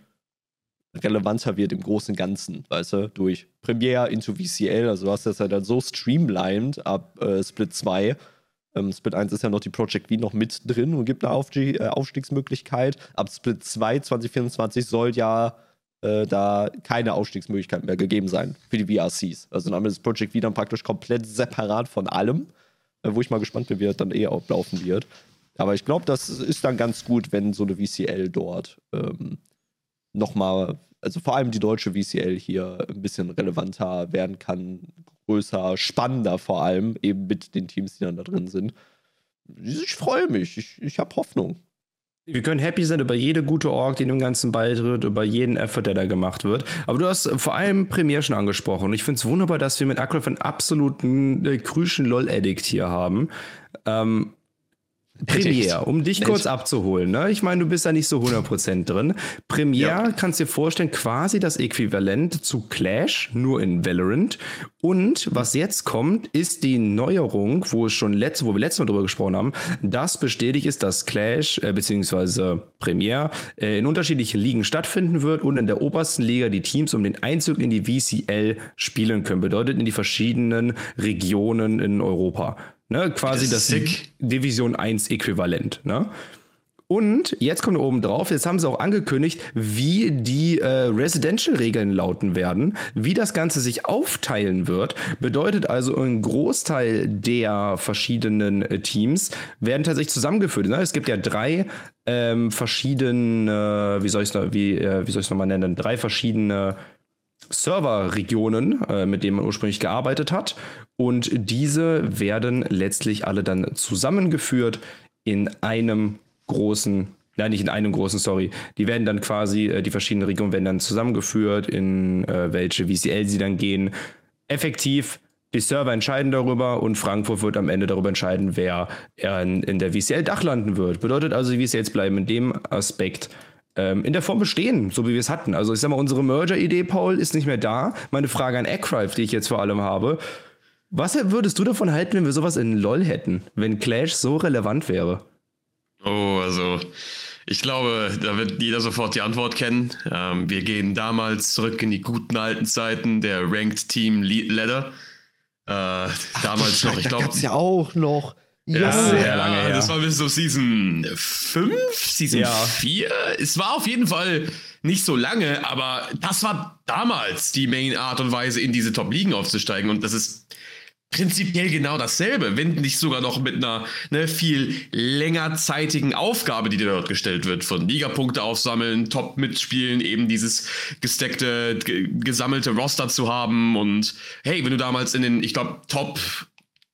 relevanter wird im Großen und Ganzen, weißt du, durch Premiere into VCL, also du hast das halt dann so streamlined ab äh, Split 2. Ähm, Split 1 ist ja noch die Project V noch mit drin und gibt eine äh, Aufstiegsmöglichkeit. Ab Split 2 2024 soll ja äh, da keine Ausstiegsmöglichkeiten mehr gegeben sein für die VRCs. Also dann ist Project V dann praktisch komplett separat von allem, äh, wo ich mal gespannt bin, wie das dann eher ablaufen wird. Aber ich glaube, das ist dann ganz gut, wenn so eine VCL dort ähm, nochmal, also vor allem die deutsche VCL hier ein bisschen relevanter werden kann, größer, spannender vor allem, eben mit den Teams, die dann da drin sind. Ich freue mich, ich, ich habe Hoffnung. Wir können happy sein über jede gute Org, die dem Ganzen beitritt, über jeden Effort, der da gemacht wird. Aber du hast vor allem Premiere schon angesprochen. Und ich finde es wunderbar, dass wir mit Akraf einen absoluten äh, Krüschen LOL-Addict hier haben. Ähm, Premiere, um dich kurz abzuholen. Ne? Ich meine, du bist da nicht so 100% drin. Premiere, ja. kannst dir vorstellen, quasi das Äquivalent zu Clash, nur in Valorant. Und was jetzt kommt, ist die Neuerung, wo es schon letzte, wo wir letztes Mal drüber gesprochen haben, das bestätigt ist, dass Clash äh, bzw. Premiere äh, in unterschiedlichen Ligen stattfinden wird und in der obersten Liga die Teams um den Einzug in die VCL spielen können. Bedeutet in die verschiedenen Regionen in Europa. Ne, quasi das, das Division 1 Äquivalent. Ne? Und jetzt kommt oben drauf, jetzt haben sie auch angekündigt, wie die äh, Residential-Regeln lauten werden, wie das Ganze sich aufteilen wird. Bedeutet also, ein Großteil der verschiedenen äh, Teams werden tatsächlich zusammengeführt. Ne? Es gibt ja drei ähm, verschiedene, wie soll ich es wie, äh, wie soll nochmal nennen, drei verschiedene Serverregionen, äh, mit denen man ursprünglich gearbeitet hat. Und diese werden letztlich alle dann zusammengeführt in einem großen, nein, nicht in einem großen, sorry. Die werden dann quasi, äh, die verschiedenen Regionen werden dann zusammengeführt, in äh, welche VCL sie dann gehen. Effektiv die Server entscheiden darüber und Frankfurt wird am Ende darüber entscheiden, wer in, in der VCL Dach landen wird. Bedeutet also, die VCLs bleiben in dem Aspekt ähm, in der Form bestehen, so wie wir es hatten. Also ich sag mal, unsere Merger-Idee, Paul, ist nicht mehr da. Meine Frage an Ackrife, die ich jetzt vor allem habe. Was würdest du davon halten, wenn wir sowas in LOL hätten, wenn Clash so relevant wäre? Oh, also Ich glaube, da wird jeder sofort die Antwort kennen. Ähm, wir gehen damals zurück in die guten alten Zeiten der Ranked Team Ladder. Äh, damals Ach, noch, ich glaube. gab's ja auch noch. Ja, sehr lange her. Das war bis so Season 5, Season ja. 4. Es war auf jeden Fall nicht so lange, aber das war damals die Main Art und Weise, in diese Top-Ligen aufzusteigen. Und das ist prinzipiell genau dasselbe, wenn nicht sogar noch mit einer ne, viel längerzeitigen Aufgabe, die dir dort gestellt wird, von Ligapunkte aufsammeln, top mitspielen, eben dieses gesteckte, gesammelte Roster zu haben und hey, wenn du damals in den, ich glaube, Top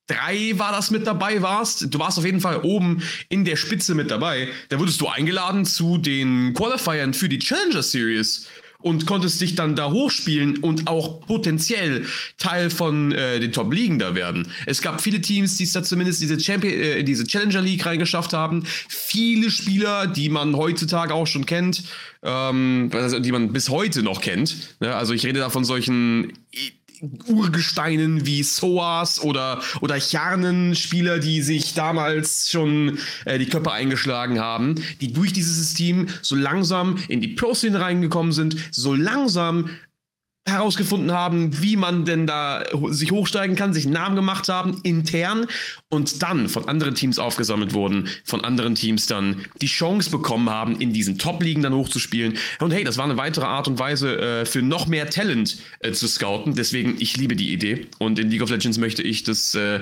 drei war das mit dabei warst, du warst auf jeden Fall oben in der Spitze mit dabei, da wurdest du eingeladen zu den Qualifiern für die Challenger Series und konntest dich dann da hochspielen und auch potenziell Teil von äh, den Top-Ligen da werden. Es gab viele Teams, die es da zumindest diese, Champion, äh, diese Challenger League reingeschafft haben. Viele Spieler, die man heutzutage auch schon kennt, ähm, die man bis heute noch kennt. Ja, also ich rede da von solchen Urgesteinen wie Soas oder, oder Charnen-Spieler, die sich damals schon äh, die Köpfe eingeschlagen haben, die durch dieses System so langsam in die Pro-Szene reingekommen sind, so langsam herausgefunden haben, wie man denn da sich hochsteigen kann, sich einen Namen gemacht haben, intern und dann von anderen Teams aufgesammelt wurden, von anderen Teams dann die Chance bekommen haben, in diesen Top-Ligen dann hochzuspielen. Und hey, das war eine weitere Art und Weise äh, für noch mehr Talent äh, zu scouten. Deswegen, ich liebe die Idee. Und in League of Legends möchte ich das äh,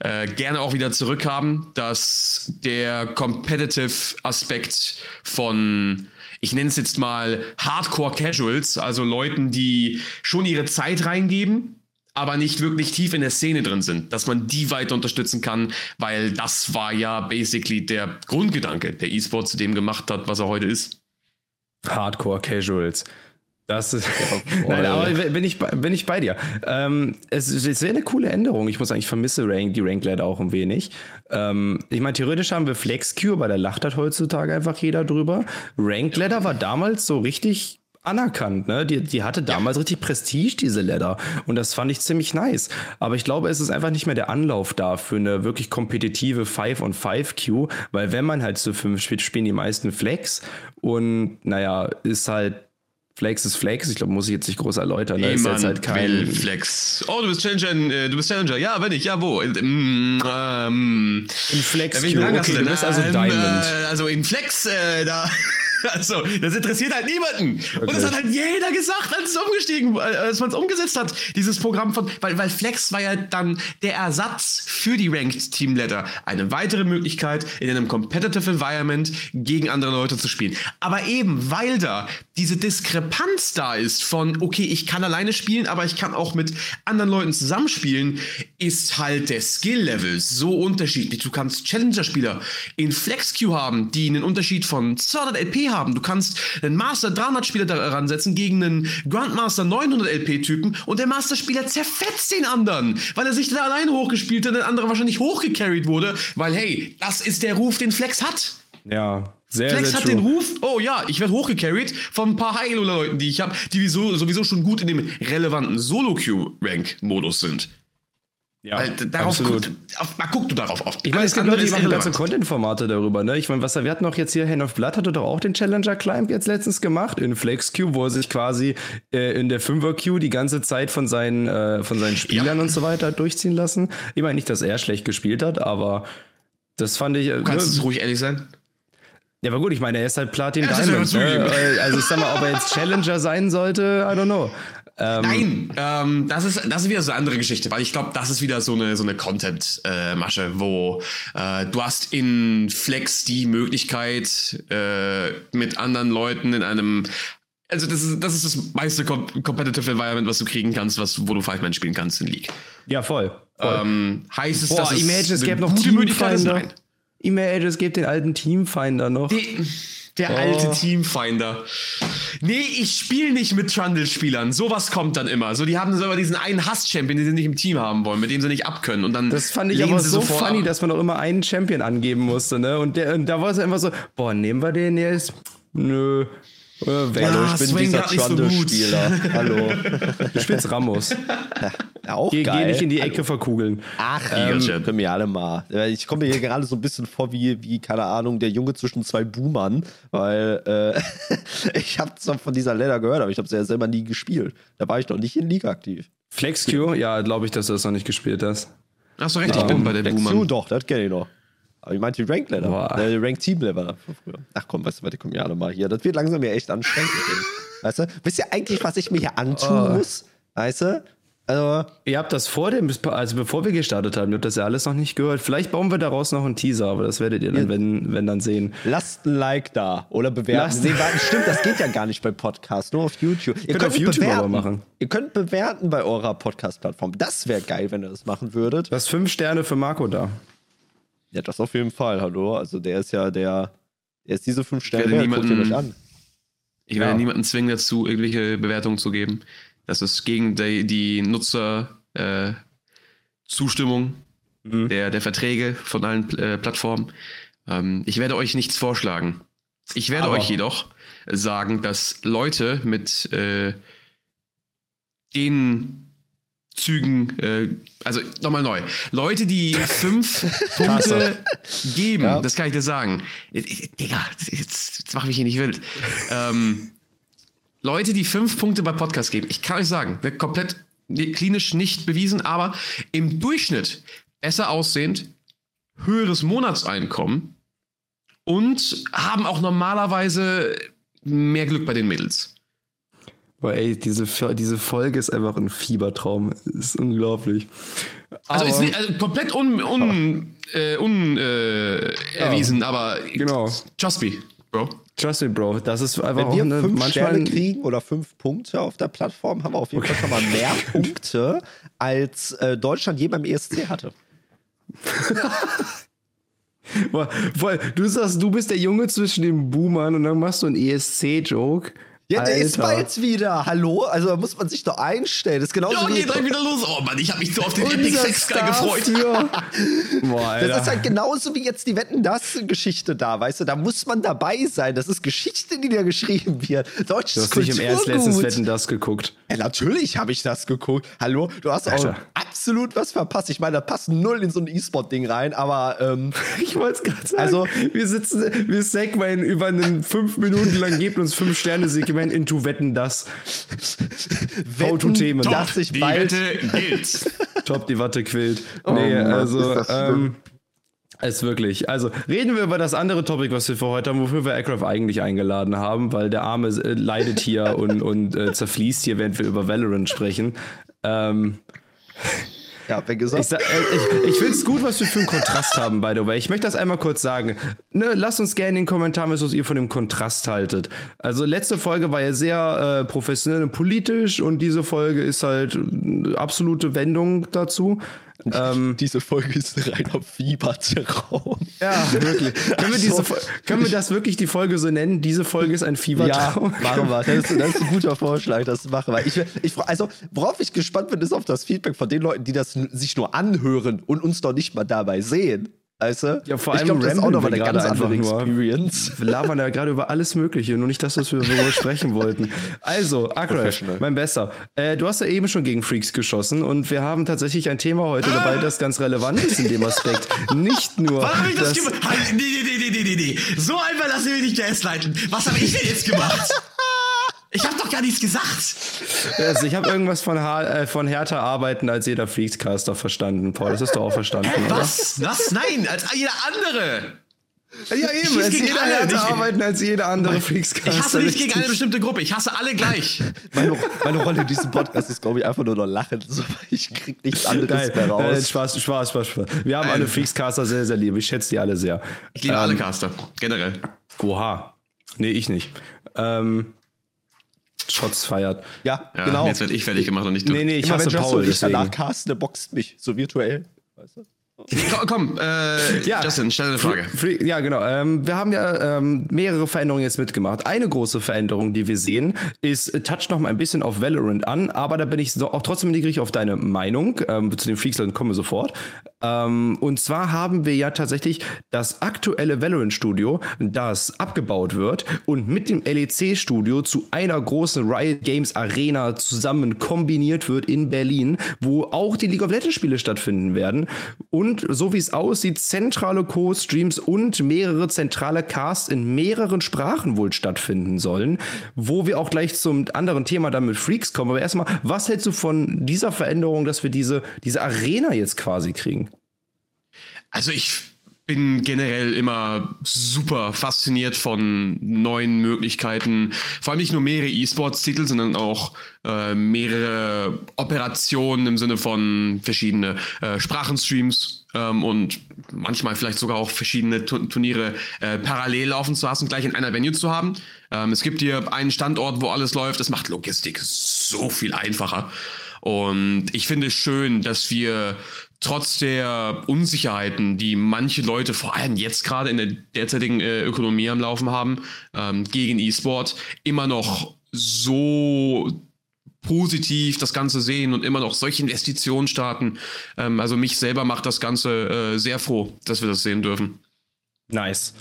äh gerne auch wieder zurückhaben, dass der Competitive Aspekt von ich nenne es jetzt mal Hardcore Casuals, also Leuten, die schon ihre Zeit reingeben, aber nicht wirklich tief in der Szene drin sind, dass man die weiter unterstützen kann, weil das war ja basically der Grundgedanke, der E-Sport zu dem gemacht hat, was er heute ist. Hardcore Casuals. Das ist. Nein, aber bin ich, bin ich bei dir. Ähm, es, es wäre eine coole Änderung. Ich muss sagen, ich vermisse Rank, die Rankleiter auch ein wenig. Ähm, ich meine, theoretisch haben wir FlexQ, aber da lacht halt heutzutage einfach jeder drüber. Rankletter war damals so richtig anerkannt, ne? Die, die hatte damals ja. richtig Prestige, diese Ladder. Und das fand ich ziemlich nice. Aber ich glaube, es ist einfach nicht mehr der Anlauf da für eine wirklich kompetitive 5 on 5 Q, weil wenn man halt zu 5 spielt, spielen die meisten Flex. Und naja, ist halt Flex ist Flex, ich glaube, muss ich jetzt nicht groß erläutern. Da ist jetzt halt kein Flex. Oh, du bist Challenger, äh, du bist Challenger. Ja, wenn ich, ja, wo? In, mm, ähm, in Flex. Ja, okay, du bist also Diamond. Äh, also in Flex, äh, da. Also, das interessiert halt niemanden. Okay. Und das hat halt jeder gesagt, als es umgestiegen, äh, als man es umgesetzt hat, dieses Programm von, weil, weil Flex war ja dann der Ersatz für die Ranked Team Letter. Eine weitere Möglichkeit, in einem competitive Environment gegen andere Leute zu spielen. Aber eben, weil da diese Diskrepanz da ist von, okay, ich kann alleine spielen, aber ich kann auch mit anderen Leuten zusammenspielen, ist halt der Skill-Level so unterschiedlich. Du kannst Challenger-Spieler in Flex-Queue haben, die einen Unterschied von 200 LP haben. Du kannst einen Master 300 Spieler daran setzen gegen einen Grandmaster 900 LP Typen und der Master Spieler zerfetzt den anderen, weil er sich da alleine hochgespielt hat und der andere wahrscheinlich hochgecarried wurde, weil hey, das ist der Ruf, den Flex hat. Ja, sehr, Flex sehr hat true. den Ruf, oh ja, ich werde hochgecarried von ein paar High-Leuten, die ich habe, die sowieso, sowieso schon gut in dem relevanten Solo-Queue-Rank-Modus sind. Ja, Weil darauf absolut. Guck, auf, mal guck du darauf auf. Ich meine, es gibt Leute, die machen ganze Content-Formate darüber, ne? Ich meine, was wir hatten auch jetzt hier, Hand of Blood hatte doch auch den Challenger Climb jetzt letztens gemacht in Flex Q, wo er sich quasi äh, in der 5er Q die ganze Zeit von seinen, äh, von seinen Spielern ja. und so weiter durchziehen lassen. Ich meine nicht, dass er schlecht gespielt hat, aber das fand ich. Du kannst ne, ruhig ehrlich sein. Ja, aber gut, ich meine, er ist halt Platin ja, Diamond. Ne? Also ich sag mal, ob er jetzt Challenger sein sollte, I don't know. Ähm, Nein, ähm, das, ist, das ist wieder so eine andere Geschichte, weil ich glaube, das ist wieder so eine, so eine Content-Masche, äh, wo äh, du hast in Flex die Möglichkeit, äh, mit anderen Leuten in einem also das ist, das ist das meiste Competitive Environment, was du kriegen kannst, was, wo du Five-Man spielen kannst in League. Ja, voll. voll. Ähm, heißt es, Boah, dass es Imagine, es gäbe noch Teamfinder. Imagine, es gibt den alten Teamfinder noch. Die, der oh. alte Teamfinder. Nee, ich spiele nicht mit Trundle-Spielern. Sowas kommt dann immer. So, die haben so immer diesen einen Hass-Champion, den sie nicht im Team haben wollen, mit dem sie nicht abkönnen. Und dann das fand ich aber so funny, ab. dass man auch immer einen Champion angeben musste, ne? Und, der, und da war es einfach so, boah, nehmen wir den jetzt? Nö. Äh, Hallo, ich bin Swing dieser so. Trundle-Spieler. Hallo. Du spielst Ramos. Ja, auch Geh, geil. geh nicht in die Ecke verkugeln. Ach, Ähm, ähm, können wir alle mal. Äh, Ich komme mir hier gerade so ein bisschen vor wie, wie, keine Ahnung, der Junge zwischen zwei Boomern, weil äh, ich habe zwar von dieser Ladder gehört, aber ich habe sie ja selber nie gespielt. Da war ich noch nicht in Liga aktiv. FlexQ? Ja, glaube ich, dass du das noch nicht gespielt hast. Hast du recht, ich bin bei der Flex Boomer. Two, doch, das kenne ich noch. Aber ich meinte die Rank Ladder. Boah. Äh, Rank Team Ladder von früher. Ach komm, weißt du, was, die kommen ja alle mal hier. Das wird langsam ja echt anstrengend. weißt du? Wisst ihr eigentlich, was ich mir hier antun Oh. muss? Weißt du? Also, Ihr habt das vor dem, also bevor wir gestartet haben, ihr habt das ja alles noch nicht gehört. Vielleicht bauen wir daraus noch einen Teaser, aber das werdet ihr dann, wenn, wenn dann sehen. Lasst ein Like da oder bewerten. Lasst- Nee, warte, stimmt, das geht ja gar nicht bei Podcasts, nur auf YouTube. Ihr Könnt auf YouTube bewerten. aber machen. Ihr könnt bewerten bei eurer Podcast-Plattform. Das wäre geil, wenn ihr das machen würdet. Du hast fünf Sterne für Marco da. Ja, das auf jeden Fall, hallo. Also der ist ja der, der ist diese fünf Sterne werde. Guckt ihr niemanden-. Ich werde Ja. niemanden zwingen dazu, irgendwelche Bewertungen zu geben. Das ist gegen die, die Nutzer äh, Zustimmung der, der Verträge von allen äh, Plattformen. Ähm, ich werde euch nichts vorschlagen. Ich werde Aber- euch jedoch sagen, dass Leute mit äh, den Zügen, äh, also nochmal neu, Leute, die fünf Punkte geben, Ja. das kann ich dir sagen. Digga, jetzt, jetzt mach mich hier nicht wild. ähm, Leute, die fünf Punkte bei Podcast geben, ich kann euch sagen, wird komplett klinisch nicht bewiesen, aber im Durchschnitt besser aussehend, höheres Monatseinkommen und haben auch normalerweise mehr Glück bei den Mädels. Boah, ey, diese, diese Folge ist einfach ein Fiebertraum. Ist unglaublich. Also Aber- ist nicht, also komplett un, un, äh, un äh, erwiesen, aber Genau. Trust me, Bro. Trust me, Bro. Das ist einfach Wenn wir eine, fünf manchmal Sterne kriegen oder fünf Punkte auf der Plattform, haben wir auf jeden Fall schon mal mehr Punkte, als äh, Deutschland je beim ESC hatte. Boah, voll, du sagst, du bist der Junge zwischen den Boomern und dann machst du einen ESC-Joke. Ja, der ist bald wieder. Hallo? Also da muss man sich doch einstellen. Das ist genauso Ja, wie. geht direkt wieder los. Oh Mann, ich habe mich so auf den Epic Sex Guy Star gefreut. Für. Boah, Alter. Das ist halt genauso wie jetzt die Wetten das Geschichte da, weißt du? Da muss man dabei sein. Das ist Geschichte, die da geschrieben wird. Deutsches du hast nicht im Ernst letztens. Wetten das geguckt. Ja, natürlich habe ich das geguckt. Hallo, du hast auch Alter. absolut was verpasst. Ich meine, da passt null in so ein E-Sport-Ding rein, aber ähm, Ich wollte es gerade sagen. Also- wir sitzen, wir segmen über einen fünf Minuten lang, gebt uns fünf Sterne Segment into Wetten das. Wetten, Themen. dass ich Die bald Wette gilt. Top, die Watte quillt. nee, Mann, also, ähm, ist wirklich. Also, reden wir über das andere Topic, was wir für heute haben, wofür wir Aircraft eigentlich eingeladen haben, weil der Arme äh, leidet hier und, und äh, zerfließt hier, während wir über Valorant sprechen. Ähm, Ja, wer gesagt? ich äh, ich, ich finde es gut, was wir für einen Kontrast haben, by the way. Ich möchte das einmal kurz sagen. Ne, lasst uns gerne in den Kommentaren, wissen, was ihr von dem Kontrast haltet. Also letzte Folge war ja sehr äh, professionell und politisch und diese Folge ist halt eine absolute Wendung dazu. Ähm, Diese Folge ist ein reiner Fiebertraum. ja, wirklich. Können wir, diese, können wir das wirklich die Folge so nennen? Diese Folge ist ein Ja, Fiebertraum. machen wir. Das ist, das ist ein guter Vorschlag, das machen wir. Ich, ich, also, worauf ich gespannt bin, ist auf das Feedback von den Leuten, die das sich nur anhören und uns noch nicht mal dabei sehen. Weißt du? Ja, vor ich allem glaube, das ist auch nochmal wir eine ganz andere einfach nur. Experience. Wir labern ja gerade über alles Mögliche, nur nicht das, was wir darüber sprechen wollten. Also, Akrash, mein Bester. Äh, du hast ja eben schon gegen Freaks geschossen und wir haben tatsächlich ein Thema heute dabei, das ganz relevant ist in dem Aspekt. Nicht nur. Was habe ich das dass- gemacht? Nee, nee, nee, nee, nee, nee, nee. So einfach lassen wir nicht gaslighten. Was habe ich denn jetzt gemacht? Ich habe doch gar nichts gesagt. Also ich habe irgendwas von, ha äh, von härter arbeiten als jeder Freakscaster verstanden, Paul. Das hast du auch verstanden, Hä, oder? was? Was? Nein, als jeder andere. Ja, eben. Als jeder alle, härter arbeiten als jeder andere Freakscaster. Ich hasse nicht gegen eine bestimmte Gruppe. Ich hasse alle gleich. Meine, meine Rolle in diesem Podcast ist, glaube ich, einfach nur noch lachen. Ich krieg nichts anderes Nein, mehr nein, raus. Spaß, Spaß, Spaß, Spaß. Wir haben alle Freakscaster sehr, sehr lieb. Ich schätze die alle sehr. Ich liebe alle Caster. Generell. Oha. Nee, ich nicht. Ähm, Shots feiert. ja, Ja, genau. Jetzt werde ich fertig gemacht und nicht du. Nee, nee, ich Immer hasse wenn Paul, ich danach casten, der boxt mich. So virtuell. Weißt du? Komm, äh, ja, Justin, stell eine Frage. Ja, genau. Ähm, wir haben ja ähm, mehrere Veränderungen jetzt mitgemacht. Eine große Veränderung, die wir sehen, ist, äh, touch noch mal ein bisschen auf Valorant an, aber da bin ich so, auch trotzdem neugierig auf deine Meinung. Ähm, zu den Freaks kommen wir sofort. Ähm, und zwar haben wir ja tatsächlich das aktuelle Valorant-Studio, das abgebaut wird und mit dem LEC-Studio zu einer großen Riot Games Arena zusammen kombiniert wird in Berlin, wo auch die League of Legends-Spiele stattfinden werden. Und so wie es aussieht, zentrale Co-Streams und mehrere zentrale Casts in mehreren Sprachen wohl stattfinden sollen, wo wir auch gleich zum anderen Thema dann mit Freaks kommen. Aber erstmal, was hältst du von dieser Veränderung, dass wir diese, diese Arena jetzt quasi kriegen? Also ich bin generell immer super fasziniert von neuen Möglichkeiten. Vor allem nicht nur mehrere E-Sports-Titel, sondern auch äh, mehrere Operationen im Sinne von verschiedene äh, Sprachenstreams ähm, und manchmal vielleicht sogar auch verschiedene Turniere äh, parallel laufen zu lassen, gleich in einer Venue zu haben. Ähm, es gibt hier einen Standort, wo alles läuft. Das macht Logistik so viel einfacher. Und ich finde es schön, dass wir trotz der Unsicherheiten, die manche Leute vor allem jetzt gerade in der derzeitigen äh, Ökonomie am Laufen haben, ähm, gegen E-Sport, immer noch so positiv das Ganze sehen und immer noch solche Investitionen starten. Ähm, also mich selber macht das Ganze äh, sehr froh, dass wir das sehen dürfen. Nice.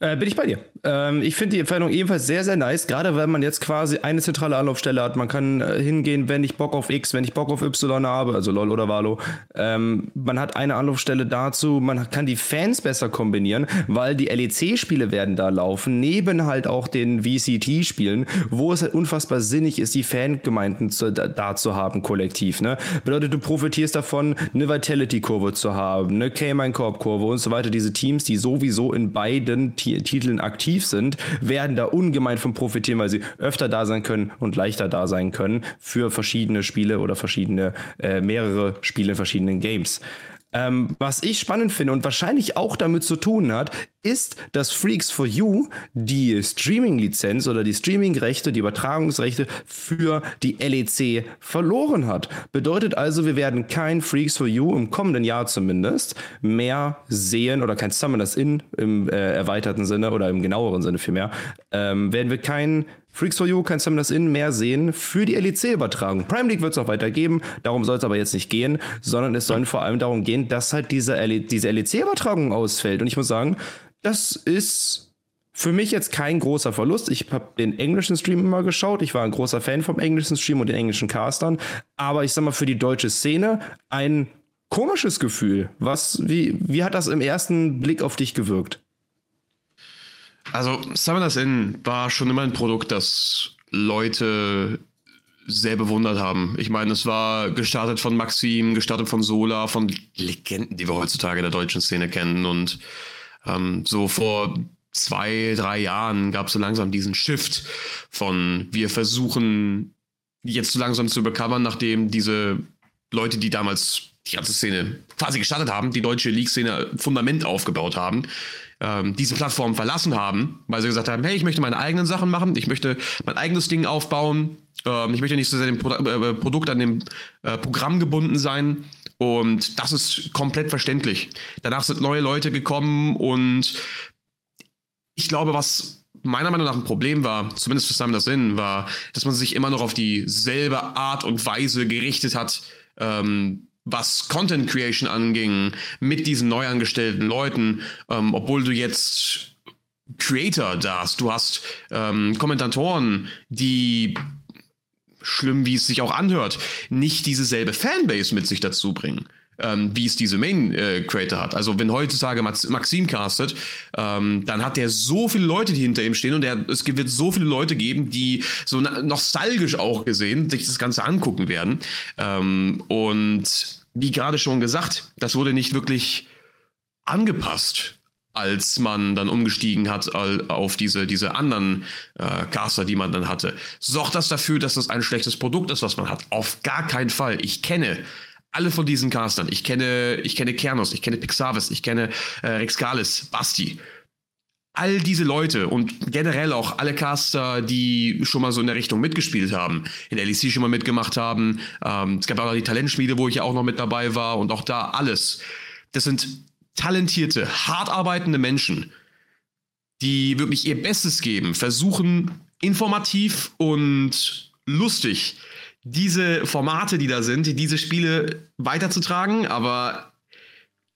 Äh, bin ich bei dir. Ähm, ich finde die Veränderung ebenfalls sehr, sehr nice, gerade wenn man jetzt quasi eine zentrale Anlaufstelle hat. Man kann äh, hingehen, wenn ich Bock auf X, wenn ich Bock auf Y habe, also LOL oder Valo. Ähm, man hat eine Anlaufstelle dazu, man kann die Fans besser kombinieren, weil die LEC-Spiele werden da laufen, neben halt auch den VCT-Spielen, wo es halt unfassbar sinnig ist, die Fangemeinden zu, da, da, zu haben, kollektiv. Ne? Bedeutet, du profitierst davon, eine Vitality-Kurve zu haben, eine K-Mine-Korb-Kurve und so weiter. Diese Teams, die sowieso in beiden Titeln aktiv sind, werden da ungemein von profitieren, weil sie öfter da sein können und leichter da sein können für verschiedene Spiele oder verschiedene, äh, mehrere Spiele in verschiedenen Games. Ähm, was ich spannend finde und wahrscheinlich auch damit zu tun hat, ist, dass Freaks for You die Streaming-Lizenz oder die Streaming-Rechte, die Übertragungsrechte für die LEC verloren hat. Bedeutet also, wir werden kein Freaks for You im kommenden Jahr zumindest mehr sehen oder kein Summoners In im äh, erweiterten Sinne oder im genaueren Sinne vielmehr, ähm, werden wir kein Freaks for You kann das in mehr sehen für die LEC-Übertragung. Prime League wird es auch weitergeben, darum soll es aber jetzt nicht gehen, sondern es soll vor allem darum gehen, dass halt diese, LE diese LEC-Übertragung ausfällt. Und ich muss sagen, das ist für mich jetzt kein großer Verlust. Ich habe den englischen Stream immer geschaut. Ich war ein großer Fan vom englischen Stream und den englischen Castern. Aber ich sag mal, für die deutsche Szene ein komisches Gefühl. Was, wie, wie hat das im ersten Blick auf dich gewirkt? Also Summoners Inn war schon immer ein Produkt, das Leute sehr bewundert haben. Ich meine, es war gestartet von Maxim, gestartet von Sola, von Legenden, die wir heutzutage in der deutschen Szene kennen. Und ähm, so vor zwei, drei Jahren gab es so langsam diesen Shift von wir versuchen jetzt so langsam zu bekommen, nachdem diese Leute, die damals die ganze Szene quasi gestartet haben, die deutsche League-Szene Fundament aufgebaut haben, ähm, diese Plattform verlassen haben, weil sie gesagt haben, hey, ich möchte meine eigenen Sachen machen, ich möchte mein eigenes Ding aufbauen, ähm, ich möchte nicht so sehr dem Pro äh, Produkt an dem äh, Programm gebunden sein. Und das ist komplett verständlich. Danach sind neue Leute gekommen und ich glaube, was meiner Meinung nach ein Problem war, zumindest für Simon Sinn, war, dass man sich immer noch auf dieselbe Art und Weise gerichtet hat, ähm, was Content Creation anging, mit diesen neu angestellten Leuten, ähm, obwohl du jetzt Creator da hast, du hast ähm, Kommentatoren, die schlimm, wie es sich auch anhört, nicht dieselbe Fanbase mit sich dazu bringen ähm, wie es diese Main-Creator äh, hat. Also wenn heutzutage Max Maxim castet, ähm, dann hat der so viele Leute, die hinter ihm stehen und der, es wird so viele Leute geben, die so nostalgisch auch gesehen sich das Ganze angucken werden. Ähm, und wie gerade schon gesagt, das wurde nicht wirklich angepasst als man dann umgestiegen hat auf diese, diese anderen äh, Caster, die man dann hatte. Sorgt das dafür, dass das ein schlechtes Produkt ist, was man hat? Auf gar keinen Fall. Ich kenne alle von diesen Castern. Ich kenne, ich kenne Kernos, ich kenne Pixavis, ich kenne äh, Rex Kalis, Basti. All diese Leute und generell auch alle Caster, die schon mal so in der Richtung mitgespielt haben, in LEC schon mal mitgemacht haben. Ähm, es gab auch noch die Talentschmiede, wo ich ja auch noch mit dabei war und auch da alles. das sind talentierte, hart arbeitende Menschen, die wirklich ihr Bestes geben, versuchen informativ und lustig diese Formate, die da sind, diese Spiele weiterzutragen. Aber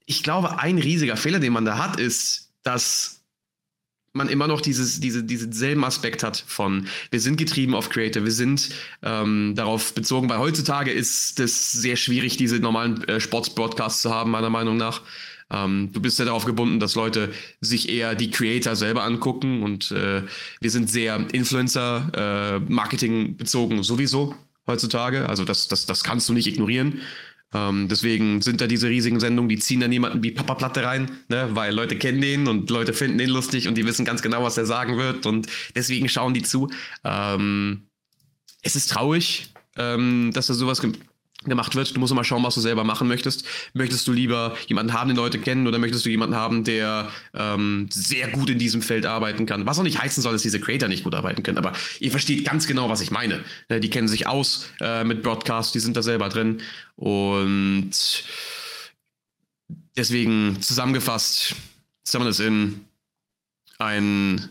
ich glaube, ein riesiger Fehler, den man da hat, ist, dass man immer noch dieses, diese, diesen selben Aspekt hat von, wir sind getrieben auf Creator, wir sind ähm, darauf bezogen, weil heutzutage ist es sehr schwierig, diese normalen äh, Sports-Broadcasts zu haben, meiner Meinung nach. Ähm, du bist ja darauf gebunden, dass Leute sich eher die Creator selber angucken und äh, wir sind sehr Influencer-Marketing äh, bezogen sowieso heutzutage. Also das, das, das kannst du nicht ignorieren. Ähm, deswegen sind da diese riesigen Sendungen, die ziehen dann jemanden wie Papa Platte rein, ne? weil Leute kennen den und Leute finden den lustig und die wissen ganz genau, was er sagen wird und deswegen schauen die zu. Ähm, es ist traurig, ähm, dass da sowas gemacht wird. Du musst immer schauen, was du selber machen möchtest. Möchtest du lieber jemanden haben, den Leute kennen, oder möchtest du jemanden haben, der ähm, sehr gut in diesem Feld arbeiten kann? Was auch nicht heißen soll, dass diese Creator nicht gut arbeiten können, aber ihr versteht ganz genau, was ich meine. Ne, die kennen sich aus äh, mit Broadcast, die sind da selber drin und deswegen zusammengefasst, Summon is in ein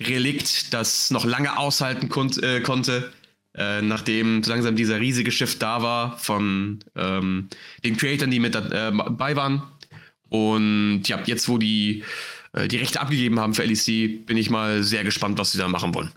Relikt, das noch lange aushalten kon äh, konnte äh, nachdem so langsam dieser riesige Shift da war von ähm, den Creatoren, die mit dabei äh, waren. Und ja, jetzt, wo die äh, die Rechte abgegeben haben für LEC, bin ich mal sehr gespannt, was sie da machen wollen.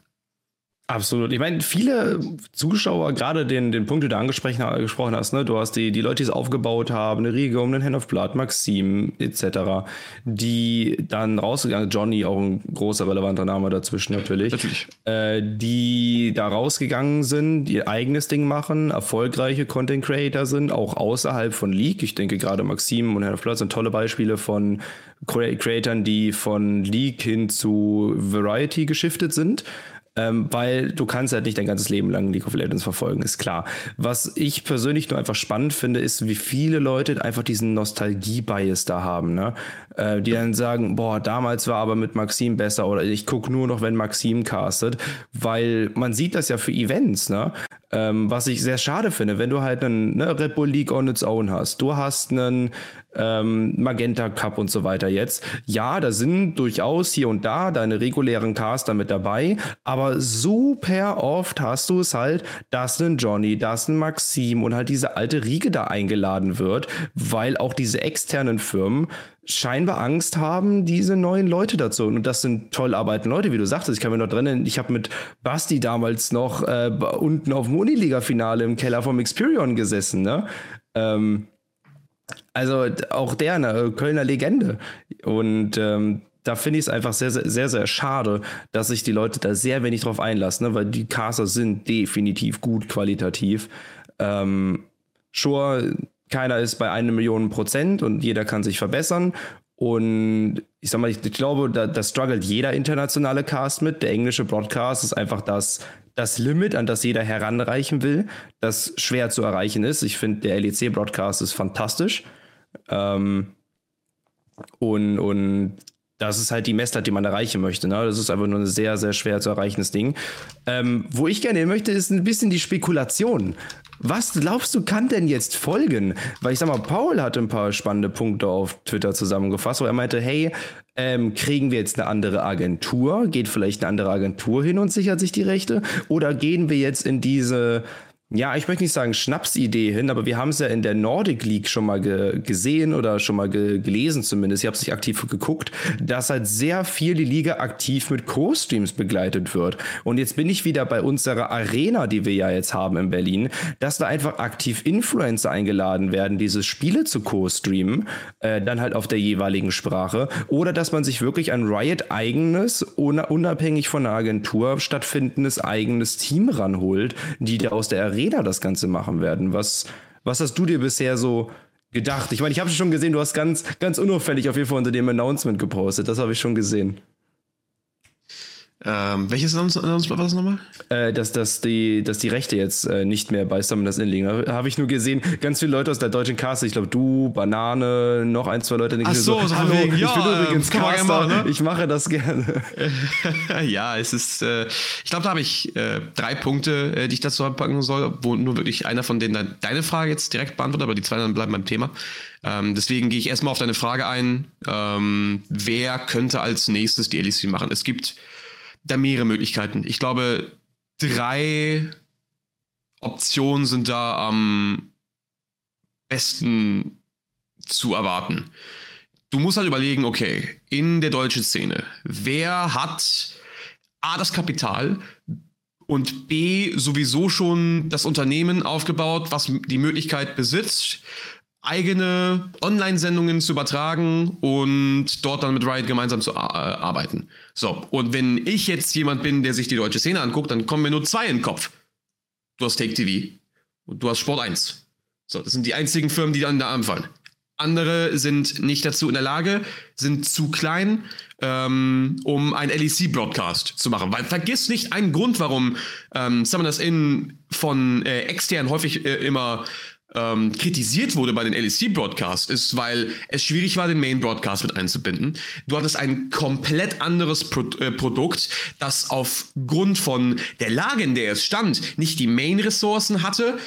Absolut. Ich meine, viele Zuschauer, gerade den, den Punkt, den du angesprochen hast, ne? du hast die, die Leute, die es aufgebaut haben, eine Riege um den Hand of Blood, Maxim etc., die dann rausgegangen, Johnny, auch ein großer relevanter Name dazwischen natürlich, natürlich. Äh, die da rausgegangen sind, ihr eigenes Ding machen, erfolgreiche Content Creator sind, auch außerhalb von League. Ich denke gerade Maxim und Hand of Blood sind tolle Beispiele von Creatoren, die von League hin zu Variety geschiftet sind ähm, weil du kannst halt nicht dein ganzes Leben lang League of Legends verfolgen, ist klar. Was ich persönlich nur einfach spannend finde, ist, wie viele Leute einfach diesen Nostalgie-Bias da haben, ne? Äh, die dann sagen, boah, damals war aber mit Maxim besser oder ich gucke nur noch, wenn Maxim castet, weil man sieht das ja für Events, ne? Ähm, was ich sehr schade finde, wenn du halt einen ne, Red Bull League on its own hast. Du hast einen ähm, Magenta Cup und so weiter jetzt. Ja, da sind durchaus hier und da deine regulären Caster mit dabei, aber super oft hast du es halt, dass ein Johnny, dass ein Maxim und halt diese alte Riege da eingeladen wird, weil auch diese externen Firmen scheinbar Angst haben, diese neuen Leute dazu. Und das sind toll arbeitende Leute, wie du sagtest. Ich kann mir noch drin, ich habe mit Basti damals noch äh, unten auf dem Uniliga-Finale im Keller vom Experion gesessen. Ne? Ähm, also auch der, eine Kölner Legende. Und ähm, da finde ich es einfach sehr, sehr, sehr, sehr schade, dass sich die Leute da sehr wenig drauf einlassen, ne? weil die Caster sind definitiv gut qualitativ. Ähm, Sure keiner ist bei einer Million Prozent und jeder kann sich verbessern. Und ich sag mal, ich, ich glaube, da, da struggelt jeder internationale Cast mit. Der englische Broadcast ist einfach das, das Limit, an das jeder heranreichen will, das schwer zu erreichen ist. Ich finde, der LEC-Broadcast ist fantastisch. Ähm, und, und das ist halt die Messlatte, die man erreichen möchte. Ne? Das ist einfach nur ein sehr, sehr schwer zu erreichendes Ding. Ähm, wo ich gerne hin möchte, ist ein bisschen die Spekulation. Was glaubst du, kann denn jetzt folgen? Weil ich sag mal, Paul hat ein paar spannende Punkte auf Twitter zusammengefasst, wo er meinte, hey, ähm, kriegen wir jetzt eine andere Agentur? Geht vielleicht eine andere Agentur hin und sichert sich die Rechte? Oder gehen wir jetzt in diese ja, ich möchte nicht sagen Schnapsidee hin, aber wir haben es ja in der Nordic League schon mal ge gesehen oder schon mal ge gelesen zumindest. Ich habe es nicht aktiv geguckt, dass halt sehr viel die Liga aktiv mit Co-Streams begleitet wird. Und jetzt bin ich wieder bei unserer Arena, die wir ja jetzt haben in Berlin, dass da einfach aktiv Influencer eingeladen werden, diese Spiele zu co-streamen, äh, dann halt auf der jeweiligen Sprache. Oder dass man sich wirklich ein Riot eigenes, unabhängig von der Agentur stattfindendes eigenes Team ranholt, die da aus der Arena Arena das Ganze machen werden. Was, was hast du dir bisher so gedacht? Ich meine, ich habe schon gesehen, du hast ganz, ganz unauffällig auf jeden Fall unter dem Announcement gepostet. Das habe ich schon gesehen. Ähm, welches sonst, sonst war das nochmal? Äh, dass, dass, die, dass die Rechte jetzt äh, nicht mehr bei Summoners Inn liegen. Da habe ich nur gesehen, ganz viele Leute aus der deutschen Caste, ich glaube du, Banane, noch ein, zwei Leute, die Ach so, so, Hallo, wegen, ich ja, bin übrigens Caster, machen, ne? ich mache das gerne. ja, es ist, äh, ich glaube, da habe ich äh, drei Punkte, äh, die ich dazu packen soll, wo nur wirklich einer von denen deine Frage jetzt direkt beantwortet, aber die zwei dann bleiben beim Thema. Ähm, deswegen gehe ich erstmal auf deine Frage ein. Ähm, wer könnte als nächstes die LEC machen? Es gibt da mehrere Möglichkeiten. Ich glaube, drei Optionen sind da am besten zu erwarten. Du musst halt überlegen, okay, in der deutschen Szene, wer hat A, das Kapital und B, sowieso schon das Unternehmen aufgebaut, was die Möglichkeit besitzt, eigene Online-Sendungen zu übertragen und dort dann mit Riot gemeinsam zu arbeiten. So, und wenn ich jetzt jemand bin, der sich die deutsche Szene anguckt, dann kommen mir nur zwei in den Kopf. Du hast Take TV und du hast Sport 1. So, das sind die einzigen Firmen, die dann da anfallen. Andere sind nicht dazu in der Lage, sind zu klein, ähm, um ein LEC-Broadcast zu machen. Weil vergiss nicht einen Grund, warum ähm, Summoners Inn von äh, extern häufig äh, immer ähm, kritisiert wurde bei den LEC-Broadcasts, ist, weil es schwierig war, den Main-Broadcast mit einzubinden. Du hattest ein komplett anderes Pro äh, Produkt, das aufgrund von der Lage, in der es stand, nicht die Main-Ressourcen hatte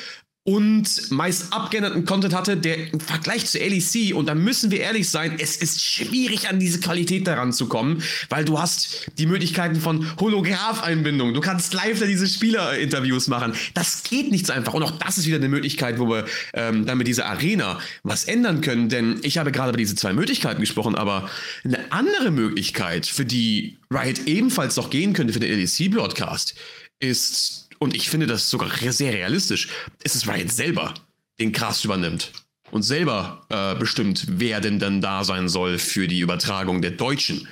und meist abgeänderten Content hatte, der im Vergleich zu LEC, und da müssen wir ehrlich sein, es ist schwierig an diese Qualität daran zu kommen, weil du hast die Möglichkeiten von Holograph-Einbindung, du kannst live diese Spieler-Interviews machen. Das geht nicht so einfach. Und auch das ist wieder eine Möglichkeit, wo wir ähm, dann mit dieser Arena was ändern können, denn ich habe gerade über diese zwei Möglichkeiten gesprochen, aber eine andere Möglichkeit, für die Riot ebenfalls noch gehen könnte für den LEC-Broadcast, ist und ich finde das sogar sehr realistisch, ist es Riot selber den Cast übernimmt und selber äh, bestimmt, wer denn dann da sein soll für die Übertragung der deutschen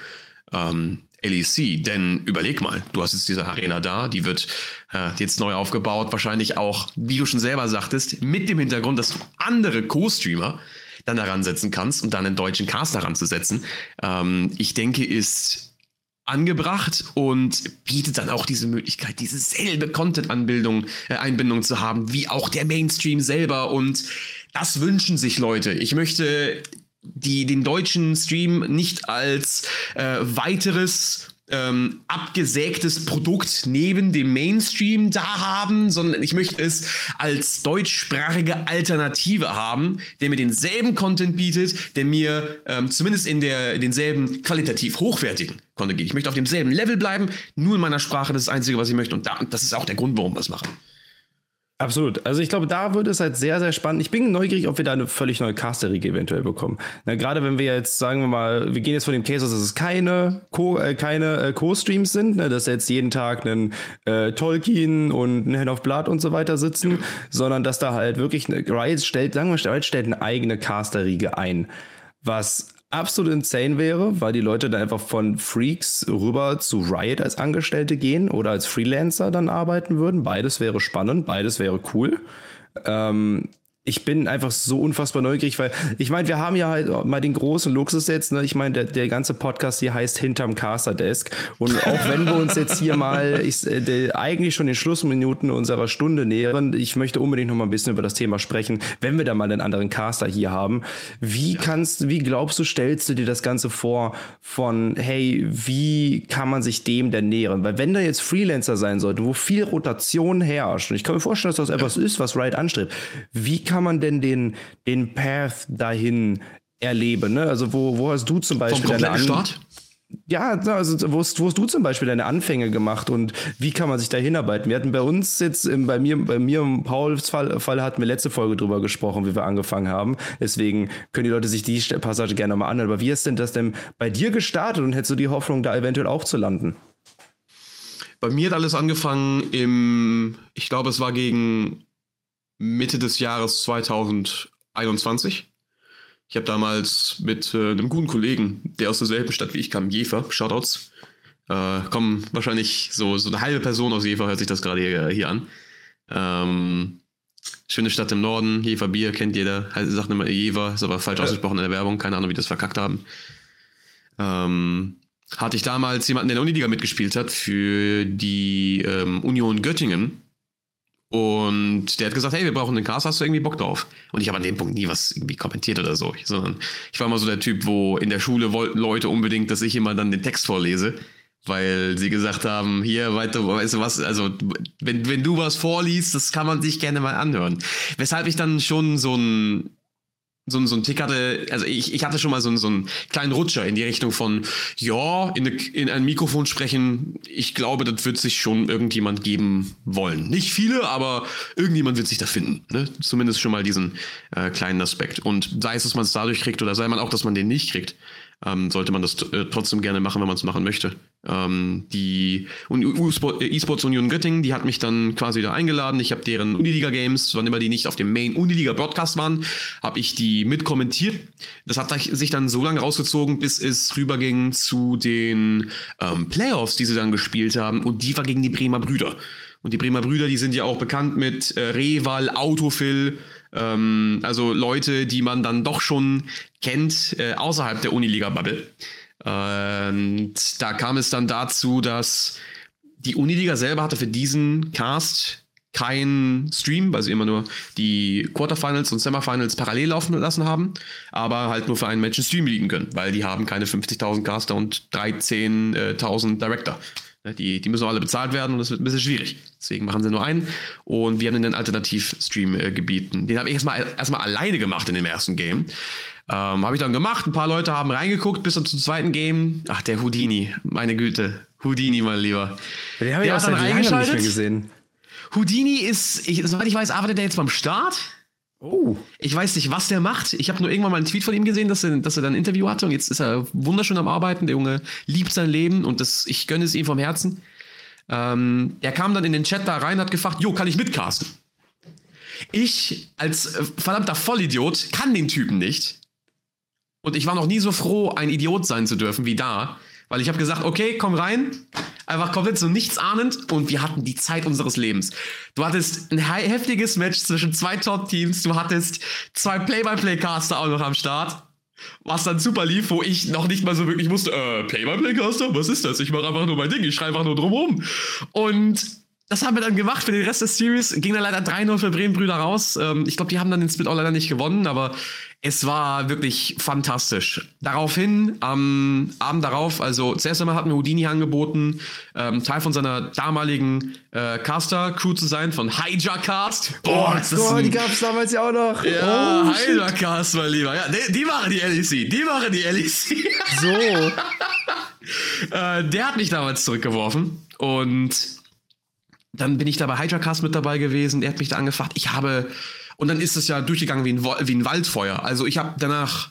ähm, LEC. Denn überleg mal, du hast jetzt diese Arena da, die wird äh, jetzt neu aufgebaut, wahrscheinlich auch, wie du schon selber sagtest, mit dem Hintergrund, dass du andere Co-Streamer dann daran setzen kannst und dann einen deutschen Cast daran zu setzen. Ähm, ich denke, ist angebracht und bietet dann auch diese Möglichkeit, diese selbe Content-Anbindung, äh, Einbindung zu haben, wie auch der Mainstream selber. Und das wünschen sich Leute. Ich möchte die, den deutschen Stream nicht als äh, weiteres ähm, abgesägtes Produkt neben dem Mainstream da haben, sondern ich möchte es als deutschsprachige Alternative haben, der mir denselben Content bietet, der mir ähm, zumindest in der denselben qualitativ hochwertigen Content gibt. Ich möchte auf demselben Level bleiben, nur in meiner Sprache, das ist das Einzige, was ich möchte. Und da, das ist auch der Grund, warum wir es machen. Absolut. Also ich glaube, da wird es halt sehr, sehr spannend. Ich bin neugierig, ob wir da eine völlig neue Caster-Riege eventuell bekommen. Na, gerade wenn wir jetzt, sagen wir mal, wir gehen jetzt von dem Case aus, dass es keine Co- äh, keine äh, Co-Streams sind, ne, dass jetzt jeden Tag ein äh, Tolkien und ein Hand of Blood und so weiter sitzen, sondern dass da halt wirklich eine, Riot stellt, sagen wir, Riot stellt eine eigene Caster-Riege ein. Was absolut insane wäre, weil die Leute dann einfach von Freaks rüber zu Riot als Angestellte gehen oder als Freelancer dann arbeiten würden. Beides wäre spannend, beides wäre cool. Ähm, ich bin einfach so unfassbar neugierig, weil ich meine, wir haben ja halt mal den großen Luxus jetzt, ne? Ich meine, der, der ganze Podcast hier heißt Hinterm Caster Desk. Und auch wenn wir uns jetzt hier mal ich, äh, der, eigentlich schon den Schlussminuten unserer Stunde nähern, ich möchte unbedingt noch mal ein bisschen über das Thema sprechen, wenn wir da mal einen anderen Caster hier haben. Wie kannst, wie glaubst du, stellst du dir das Ganze vor von, hey, wie kann man sich dem denn nähern? Weil wenn da jetzt Freelancer sein sollte, wo viel Rotation herrscht, und ich kann mir vorstellen, dass das etwas ist, was Riot anstrebt, wie kann kann man denn den, den Path dahin erleben? Ne? Also wo, wo hast du zum Beispiel Vom deine An Start? Ja, also wo hast, wo hast du zum Beispiel deine Anfänge gemacht und wie kann man sich da hinarbeiten? Wir hatten bei uns jetzt, im, bei mir, bei mir im Pauls Fall, Fall hatten wir letzte Folge drüber gesprochen, wie wir angefangen haben. Deswegen können die Leute sich die Passage gerne mal anhören. Aber wie ist denn das denn bei dir gestartet und hättest du die Hoffnung, da eventuell auch zu landen? Bei mir hat alles angefangen im, ich glaube, es war gegen Mitte des Jahres 2021. Ich habe damals mit äh, einem guten Kollegen, der aus derselben Stadt wie ich kam, Jever, Shoutouts, äh, kommen wahrscheinlich so, so eine halbe Person aus Jever, hört sich das gerade hier, hier, an. Ähm, schöne Stadt im Norden, Jever Bier, kennt jeder. Halt, sagt immer Jever, ist aber falsch ja. ausgesprochen in der Werbung, keine Ahnung, wie die das verkackt haben. Ähm, hatte ich damals jemanden, der in der Uniliga mitgespielt hat für die ähm, Union Göttingen. Und der hat gesagt, hey, wir brauchen einen Cast, hast du irgendwie Bock drauf? Und ich habe an dem Punkt nie was irgendwie kommentiert oder so, sondern ich war immer so der Typ, wo in der Schule wollten Leute unbedingt, dass ich immer dann den Text vorlese, weil sie gesagt haben, hier, weiter, weißt du was, also wenn, wenn du was vorliest, das kann man sich gerne mal anhören. Weshalb ich dann schon so ein so, so ein Tick hatte, also ich, ich hatte schon mal so, so einen kleinen Rutscher in die Richtung von, ja, in, in ein Mikrofon sprechen, ich glaube, das wird sich schon irgendjemand geben wollen. Nicht viele, aber irgendjemand wird sich da finden. Ne? Zumindest schon mal diesen äh, kleinen Aspekt. Und sei es, dass man es dadurch kriegt oder sei man auch, dass man den nicht kriegt ähm, sollte man das äh, trotzdem gerne machen, wenn man es machen möchte. Ähm, die äh, E-Sports Union Göttingen, die hat mich dann quasi da eingeladen. Ich habe deren Uniliga Games, wann immer die nicht auf dem Main Uniliga Broadcast waren, habe ich die mitkommentiert. Das hat sich dann so lange rausgezogen, bis es rüberging zu den ähm, Playoffs, die sie dann gespielt haben. Und die war gegen die Bremer Brüder. Und die Bremer Brüder, die sind ja auch bekannt mit äh, Reval, Autofill, ähm, also Leute, die man dann doch schon kennt äh, außerhalb der Uniliga-Bubble. Und da kam es dann dazu, dass die Uniliga selber hatte für diesen Cast keinen Stream, weil sie immer nur die Quarterfinals und Semifinals parallel laufen lassen haben, aber halt nur für einen Match Stream liegen können, weil die haben keine 50.000 Caster und 13.000 Director. Ne, die, die müssen alle bezahlt werden und das wird ein bisschen schwierig. Deswegen machen sie nur einen. Und wir haben den Alternativ-Stream äh, gebieten. Den habe ich erstmal erstmal alleine gemacht in dem ersten Game. Ähm, habe ich dann gemacht. Ein paar Leute haben reingeguckt bis zum zweiten Game. Ach, der Houdini, meine Güte. Houdini, mein Lieber. Den habe ich auch seit lange nicht mehr gesehen. Houdini ist, ich, soweit ich weiß, arbeitet er jetzt beim Start. Oh. Ich weiß nicht, was der macht. Ich habe nur irgendwann mal einen Tweet von ihm gesehen, dass er, dass er dann ein Interview hatte und jetzt ist er wunderschön am Arbeiten. Der Junge liebt sein Leben und das, ich gönne es ihm vom Herzen. Ähm, er kam dann in den Chat da rein, hat gefragt, jo, kann ich mitcasten? Ich als äh, verdammter Vollidiot kann den Typen nicht. Und ich war noch nie so froh, ein Idiot sein zu dürfen wie da. Weil ich habe gesagt, okay, komm rein. Einfach komplett so nichts ahnend und wir hatten die Zeit unseres Lebens. Du hattest ein heftiges Match zwischen zwei Top-Teams. Du hattest zwei Play-by-Play-Caster auch noch am Start. Was dann super lief, wo ich noch nicht mal so wirklich wusste, äh, Play-by-Play-Caster? Was ist das? Ich mache einfach nur mein Ding, ich schreibe einfach nur drumherum. Und das haben wir dann gemacht für den Rest der Series. Ging dann leider 3-0 für Bremen Brüder raus. Ähm, ich glaube, die haben dann den Split auch leider nicht gewonnen, aber es war wirklich fantastisch. Daraufhin, am Abend darauf, also zuerst einmal hat mir Houdini angeboten, ähm, Teil von seiner damaligen äh, Caster-Crew zu sein, von Hijackcast. Boah, oh, das oh, die gab es damals ja auch noch. Ja, oh, Hijackcast, mein Lieber. Ja, die, die machen die LEC. Die machen die LEC. So. äh, der hat mich damals zurückgeworfen und dann bin ich da bei Hijackcast mit dabei gewesen. Er hat mich da angefragt. Ich habe und dann ist es ja durchgegangen wie ein, wie ein Waldfeuer. Also ich habe danach,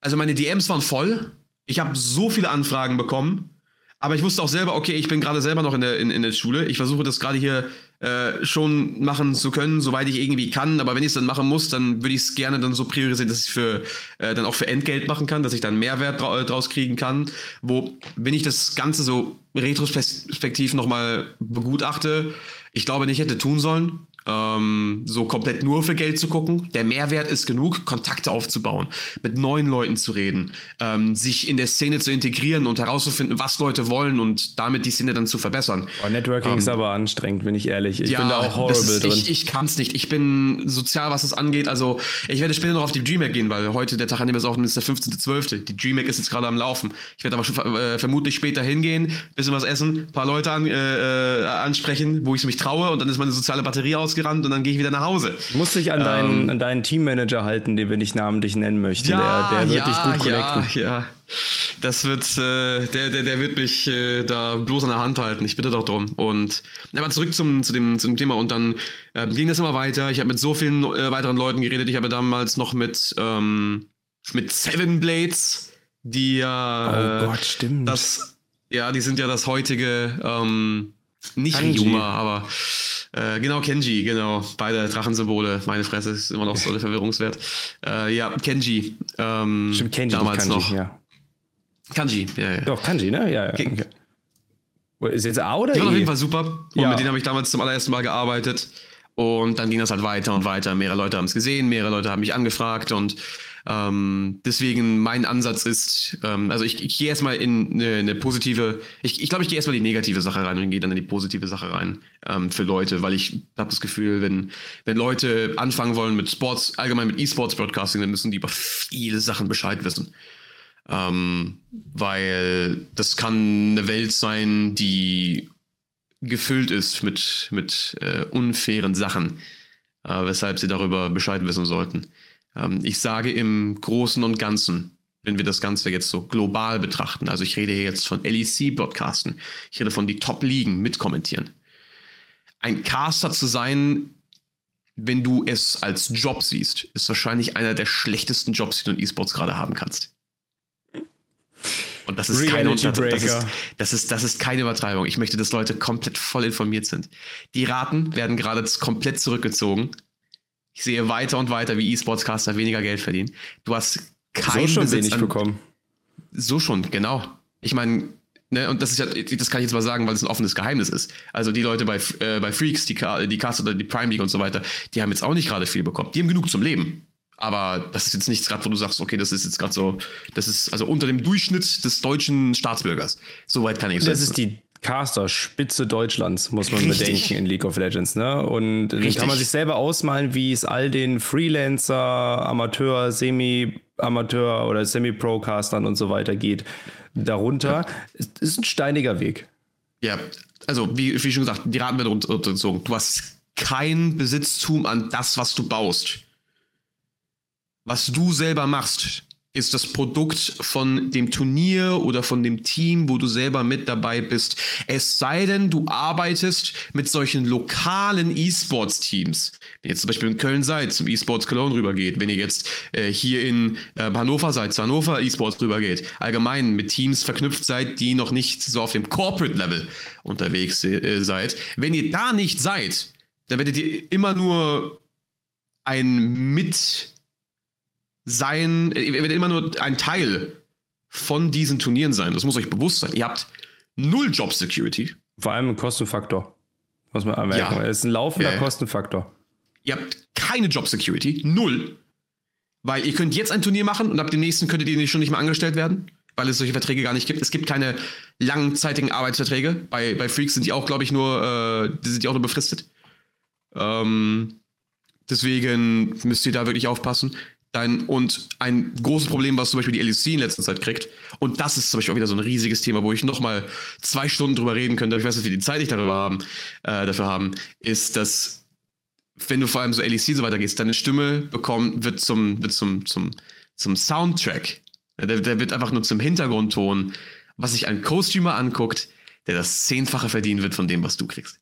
also meine DMs waren voll. Ich habe so viele Anfragen bekommen. Aber ich wusste auch selber, okay, ich bin gerade selber noch in der, in, in der Schule. Ich versuche das gerade hier äh, schon machen zu können, soweit ich irgendwie kann. Aber wenn ich es dann machen muss, dann würde ich es gerne dann so priorisieren, dass ich für äh, dann auch für Entgelt machen kann, dass ich dann Mehrwert dra draus kriegen kann. Wo, wenn ich das Ganze so retrospektiv nochmal begutachte, ich glaube nicht hätte tun sollen ähm, so komplett nur für Geld zu gucken. Der Mehrwert ist genug, Kontakte aufzubauen, mit neuen Leuten zu reden, ähm, sich in der Szene zu integrieren und herauszufinden, was Leute wollen und damit die Szene dann zu verbessern. Oh, Networking ähm, ist aber anstrengend, bin ich ehrlich. Ich ja, bin da auch horrible ist, drin. Ich, ich kann es nicht. Ich bin sozial, was das angeht. Also ich werde später noch auf die DreamHack gehen, weil heute der Tag an dem ist auch ist der 15.12. Die DreamHack ist jetzt gerade am Laufen. Ich werde aber schon, äh, vermutlich später hingehen, bisschen was essen, paar Leute an, äh, äh ansprechen, wo ich mich traue und dann ist meine soziale Batterie ausgegangen ausgerannt und dann gehe ich wieder nach Hause. Du musst dich an, deinen, ähm, an deinen Teammanager halten, den wir nicht namentlich nennen möchten. Ja, der, der wird ja, dich gut connecten. Ja, ja. Das wird, äh, der, der, der wird mich äh, da bloß an der Hand halten. Ich bitte doch drum. Und aber zurück zum, zu, dem, zum Thema. Und dann äh, ging das immer weiter. Ich habe mit so vielen äh, weiteren Leuten geredet. Ich habe damals noch mit, ähm, mit Seven Blades, die ja. oh Gott, stimmt. Das, ja, die sind ja das heutige, ähm, nicht Ryuma, aber äh, genau, Kenji, genau. Beide Drachensymbole. Meine Fresse ist immer noch so Verwirrungswert. Äh, ja, Kenji. Ähm, Stimmt, Kenji, damals Kanji, noch. Ja. Kanji, ja, ja. Doch, Kanji, ne? Ja, ja. Okay. Ist jetzt A oder Die waren auf jeden Fall super. Und ja. mit denen habe ich damals zum allerersten Mal gearbeitet. Und dann ging das halt weiter und weiter. Mehrere Leute haben es gesehen, mehrere Leute haben mich angefragt und Ähm, deswegen mein Ansatz ist, ähm, also ich, ich gehe erstmal in eine, eine positive, ich, ich glaube, ich gehe erstmal die negative Sache rein und gehe dann in die positive Sache rein ähm, für Leute, weil ich habe das Gefühl, wenn, wenn Leute anfangen wollen mit Sports, allgemein mit E-Sports Broadcasting, dann müssen die über viele Sachen Bescheid wissen. Ähm, weil das kann eine Welt sein, die gefüllt ist mit, mit äh, unfairen Sachen, äh, weshalb sie darüber Bescheid wissen sollten. Ähm, ich sage im Großen und Ganzen, wenn wir das Ganze jetzt so global betrachten, also ich rede hier jetzt von LEC-Broadcasten, ich rede von die Top-Ligen mitkommentieren. Ein Caster zu sein, wenn du es als Job siehst, ist wahrscheinlich einer der schlechtesten Jobs, die du in E-Sports gerade haben kannst. Und das ist, keine das, ist, das, ist, das ist keine Übertreibung. Ich möchte, dass Leute komplett voll informiert sind. Die Raten werden gerade komplett zurückgezogen. Ich sehe weiter und weiter, wie E-Sportscaster weniger Geld verdienen. Du hast kein so schon Besitz wenig an, bekommen. So schon, genau. Ich meine, ne, und das ist ja, das kann ich jetzt mal sagen, weil es ein offenes Geheimnis ist. Also die Leute bei, äh, bei Freaks, die, die Cast oder die Prime League und so weiter, die haben jetzt auch nicht gerade viel bekommen. Die haben genug zum Leben. Aber das ist jetzt nichts gerade, wo du sagst, okay, das ist jetzt gerade so, das ist also unter dem Durchschnitt des deutschen Staatsbürgers. Soweit kann ich sagen. Das ist die Caster-Spitze Deutschlands, muss man Richtig. bedenken in League of Legends. Ne? Und dann kann man sich selber ausmalen, wie es all den Freelancer, Amateur, Semi-Amateur oder Semi-Pro-Castern und so weiter geht. Darunter ja. ist ein steiniger Weg. Ja, also wie, wie schon gesagt, die Raten werden runtergezogen. Du hast kein Besitztum an das, was du baust was du selber machst, ist das Produkt von dem Turnier oder von dem Team, wo du selber mit dabei bist. Es sei denn, du arbeitest mit solchen lokalen E-Sports-Teams. Wenn ihr jetzt zum Beispiel in Köln seid, zum E-Sports Cologne rübergeht, wenn ihr jetzt äh, hier in äh, Hannover seid, zu Hannover E-Sports rübergeht, allgemein mit Teams verknüpft seid, die noch nicht so auf dem Corporate-Level unterwegs äh, seid. Wenn ihr da nicht seid, dann werdet ihr immer nur ein mit sein, ihr werdet immer nur ein Teil von diesen Turnieren sein. Das muss euch bewusst sein. Ihr habt null Job Security. Vor allem ein Kostenfaktor. Muss man anmerken. Ja. Es ist ein laufender ja, Kostenfaktor. Ihr habt keine Job Security. Null. Weil ihr könnt jetzt ein Turnier machen und ab dem nächsten könntet ihr schon nicht mehr angestellt werden, weil es solche Verträge gar nicht gibt. Es gibt keine langzeitigen Arbeitsverträge. Bei, bei Freaks sind die auch, glaube ich, nur, äh, die sind die auch nur befristet. Ähm, deswegen müsst ihr da wirklich aufpassen. Dein, und ein großes Problem, was zum Beispiel die LEC in letzter Zeit kriegt, und das ist zum Beispiel auch wieder so ein riesiges Thema, wo ich nochmal zwei Stunden drüber reden könnte, ich weiß nicht, wie viel Zeit ich darüber haben, äh, dafür haben, ist, dass wenn du vor allem so LEC so weitergehst, deine Stimme bekommt, wird zum, wird zum, zum, zum Soundtrack. Der, der wird einfach nur zum Hintergrundton, was sich ein Co-Streamer anguckt, der das Zehnfache verdienen wird von dem, was du kriegst.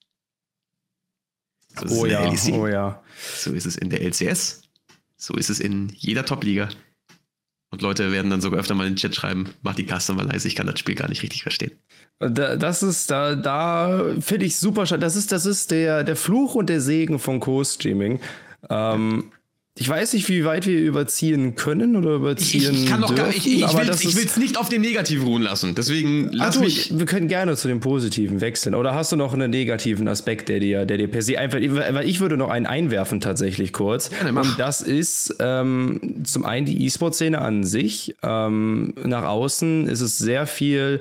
So oh ja, LEC. oh ja. So ist es in der LCS. So ist es in jeder Top-Liga. Und Leute werden dann sogar öfter mal in den Chat schreiben, mach die mal leise, ich kann das Spiel gar nicht richtig verstehen. Das ist, da, da finde ich super, das ist, das ist der, der Fluch und der Segen von Co-Streaming. Ähm, ich weiß nicht, wie weit wir überziehen können oder überziehen ich, ich kann dürfen, gar, ich, ich, ich will es nicht auf dem Negativen ruhen lassen. Deswegen lass also, mich. Wir können gerne zu dem Positiven wechseln. Oder hast du noch einen negativen Aspekt, der dir, der dir per se einfach, weil ich würde noch einen einwerfen tatsächlich kurz. Gerne, mach. Und das ist ähm, zum einen die E-Sport-Szene an sich. Ähm, nach außen ist es sehr viel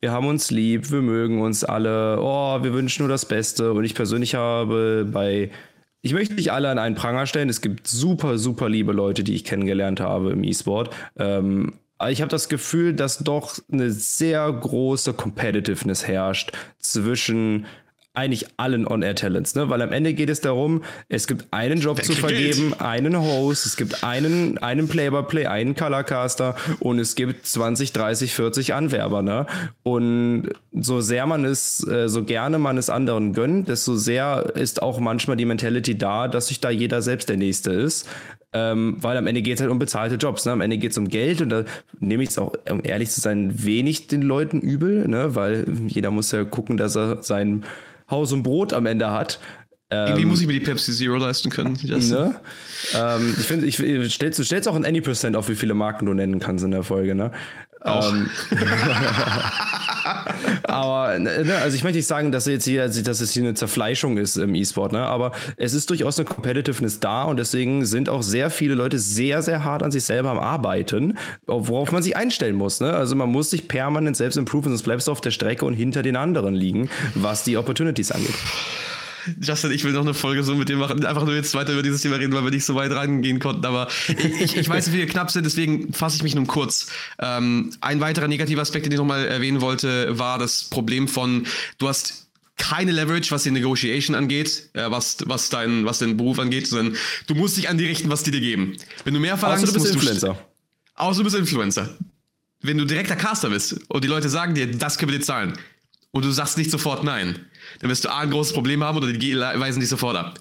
wir haben uns lieb, wir mögen uns alle, oh, wir wünschen nur das Beste. Und ich persönlich habe bei ich möchte nicht alle an einen Pranger stellen. Es gibt super, super liebe Leute, die ich kennengelernt habe im E-Sport. Ähm, ich habe das Gefühl, dass doch eine sehr große Competitiveness herrscht zwischen eigentlich allen On-Air-Talents, ne? Weil am Ende geht es darum, es gibt einen Job Wer zu vergeben, Geld? einen Host, es gibt einen, einen Play-by-Play, einen Colorcaster und es gibt 20, 30, 40 Anwerber, ne? Und so sehr man es, äh, so gerne man es anderen gönnt, desto sehr ist auch manchmal die Mentality da, dass sich da jeder selbst der Nächste ist. Ähm, weil am Ende geht es halt um bezahlte Jobs. Ne? Am Ende geht es um Geld und da nehme ich es auch, um ehrlich zu sein, wenig den Leuten übel, ne? weil jeder muss ja gucken, dass er sein Haus und Brot am Ende hat. Ähm, Wie muss ich mir die Pepsi Zero leisten können? Ne? Ähm, ich finde, ich, stellst, du stellst auch ein Any Percent auf, wie viele Marken du nennen kannst in der Folge, ne? Ähm, aber, ne, also ich möchte nicht sagen, dass jetzt hier, dass es hier eine Zerfleischung ist im E-Sport, ne? aber es ist durchaus eine Competitiveness da und deswegen sind auch sehr viele Leute sehr, sehr hart an sich selber am Arbeiten, worauf man sich einstellen muss. Ne? Also man muss sich permanent selbst improven, sonst bleibst du auf der Strecke und hinter den anderen liegen, was die Opportunities angeht. Justin, ich will noch eine Folge so mit dir machen. Einfach nur jetzt weiter über dieses Thema reden, weil wir nicht so weit reingehen konnten. Aber ich, ich weiß, wie wir knapp sind, deswegen fasse ich mich nur kurz. Ähm, ein weiterer negativer Aspekt, den ich nochmal erwähnen wollte, war das Problem von, du hast keine Leverage, was die Negotiation angeht, äh, was, was, dein, was deinen Beruf angeht, sondern du musst dich an die richten, was die dir geben. Wenn du mehr verlangst, außer du bist Influencer. Du, außer du bist Influencer. Wenn du direkter Caster bist und die Leute sagen dir, das können wir dir zahlen, und du sagst nicht sofort nein, dann wirst du A, ein großes Problem haben oder die weisen dich sofort ab.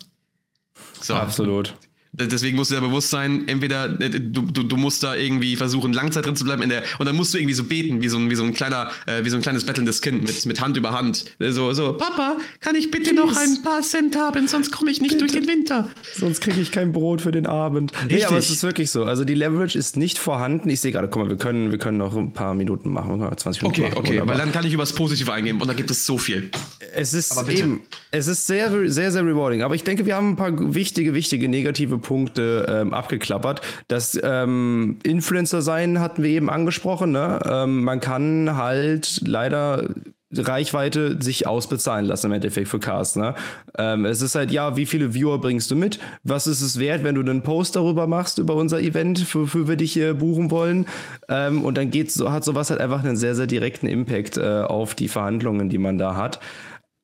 So. Absolut. Deswegen musst du dir bewusst sein, entweder äh, du, du, du musst da irgendwie versuchen, Langzeit drin zu bleiben in der, und dann musst du irgendwie so beten, wie so ein, wie so ein kleiner, äh, wie so ein kleines bettelndes Kind mit, mit Hand über Hand. So, so, Papa, kann ich bitte Please. noch ein paar Cent haben, sonst komme ich nicht bitte. durch den Winter. Sonst kriege ich kein Brot für den Abend. Richtig. Nee, aber es ist wirklich so. Also die Leverage ist nicht vorhanden. Ich sehe gerade, guck mal, wir können, wir können noch ein paar Minuten machen, 20 Minuten. Okay, machen, okay, weil dann kann ich über das Positive eingehen und da gibt es so viel. Es ist eben, es ist sehr, sehr, sehr rewarding. Aber ich denke, wir haben ein paar wichtige, wichtige negative Punkte ähm, abgeklappert. Das ähm, Influencer sein hatten wir eben angesprochen. Ne? Ähm, man kann halt leider Reichweite sich ausbezahlen lassen im Endeffekt für Cast. Ne? Ähm, es ist halt, ja, wie viele Viewer bringst du mit? Was ist es wert, wenn du einen Post darüber machst, über unser Event, wofür wir dich hier buchen wollen? Ähm, und dann geht, so, hat sowas halt einfach einen sehr, sehr direkten Impact äh, auf die Verhandlungen, die man da hat.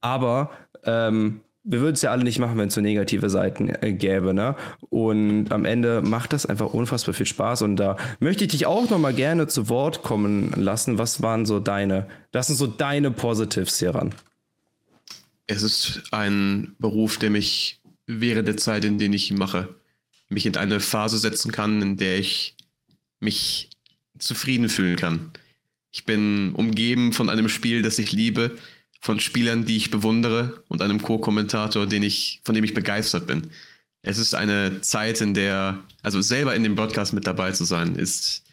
Aber ähm, wir würden es ja alle nicht machen, wenn es so negative Seiten äh, gäbe, ne? Und am Ende macht das einfach unfassbar viel Spaß. Und da möchte ich dich auch noch mal gerne zu Wort kommen lassen. Was waren so deine, das sind so deine Positives hier ran? Es ist ein Beruf, der mich während der Zeit, in der ich ihn mache, mich in eine Phase setzen kann, in der ich mich zufrieden fühlen kann. Ich bin umgeben von einem Spiel, das ich liebe von Spielern, die ich bewundere und einem Co-Kommentator, von dem ich begeistert bin. Es ist eine Zeit, in der, also selber in dem Broadcast mit dabei zu sein, ist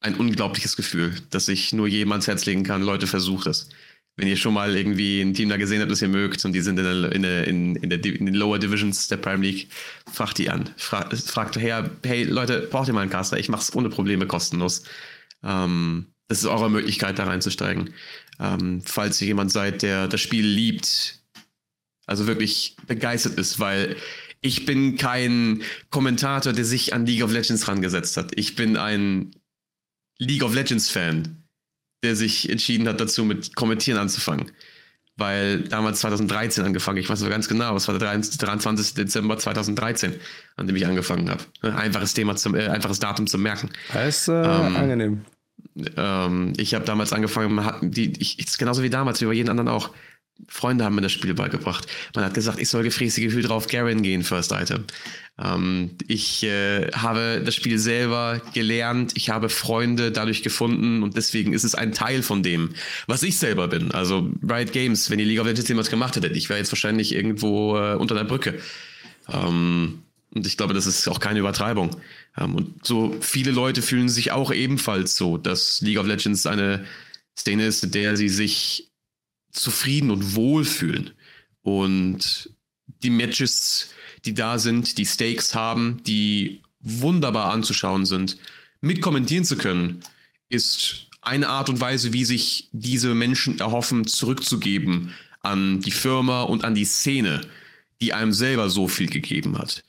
ein unglaubliches Gefühl, das ich nur jedem ans Herz legen kann. Leute, versucht es. Wenn ihr schon mal irgendwie ein Team da gesehen habt, das ihr mögt und die sind in, der, in, der, in, der, in den Lower Divisions der Prime League, fragt die an. Fra fragt, hey, hey Leute, braucht ihr mal einen Caster? Ich mach's ohne Probleme kostenlos. Ähm, das ist eure Möglichkeit, da reinzusteigen. Ähm, falls ihr jemand seid, der das Spiel liebt, also wirklich begeistert ist, weil ich bin kein Kommentator, der sich an League of Legends rangesetzt hat. Ich bin ein League of Legends Fan, der sich entschieden hat, dazu mit Kommentieren anzufangen. Weil damals 2013 angefangen, ich weiß aber ganz genau, es war der 23. Dezember 2013, an dem ich angefangen habe. Einfaches Thema zum, äh, einfaches Datum zum Merken. Das ist äh, ähm, angenehm. Ähm, ich habe damals angefangen, hat, die, ich, ist genauso wie damals, wie bei jedem anderen auch. Freunde haben mir das Spiel beigebracht. Man hat gesagt, ich soll gefräßige Gefühl drauf Garen gehen, First Item. Ähm, ich äh, habe das Spiel selber gelernt, ich habe Freunde dadurch gefunden und deswegen ist es ein Teil von dem, was ich selber bin. Also Riot Games, wenn die League of Legends jemals gemacht hätte, ich wäre jetzt wahrscheinlich irgendwo äh, unter der Brücke. Ähm, und ich glaube, das ist auch keine Übertreibung. Ähm, und so viele Leute fühlen sich auch ebenfalls so, dass League of Legends eine Szene ist, in der sie sich zufrieden und wohl fühlen. Und die Matches, die da sind, die Stakes haben, die wunderbar anzuschauen sind, mitkommentieren zu können, ist eine Art und Weise, wie sich diese Menschen erhoffen, zurückzugeben an die Firma und an die Szene, die einem selber so viel gegeben hat.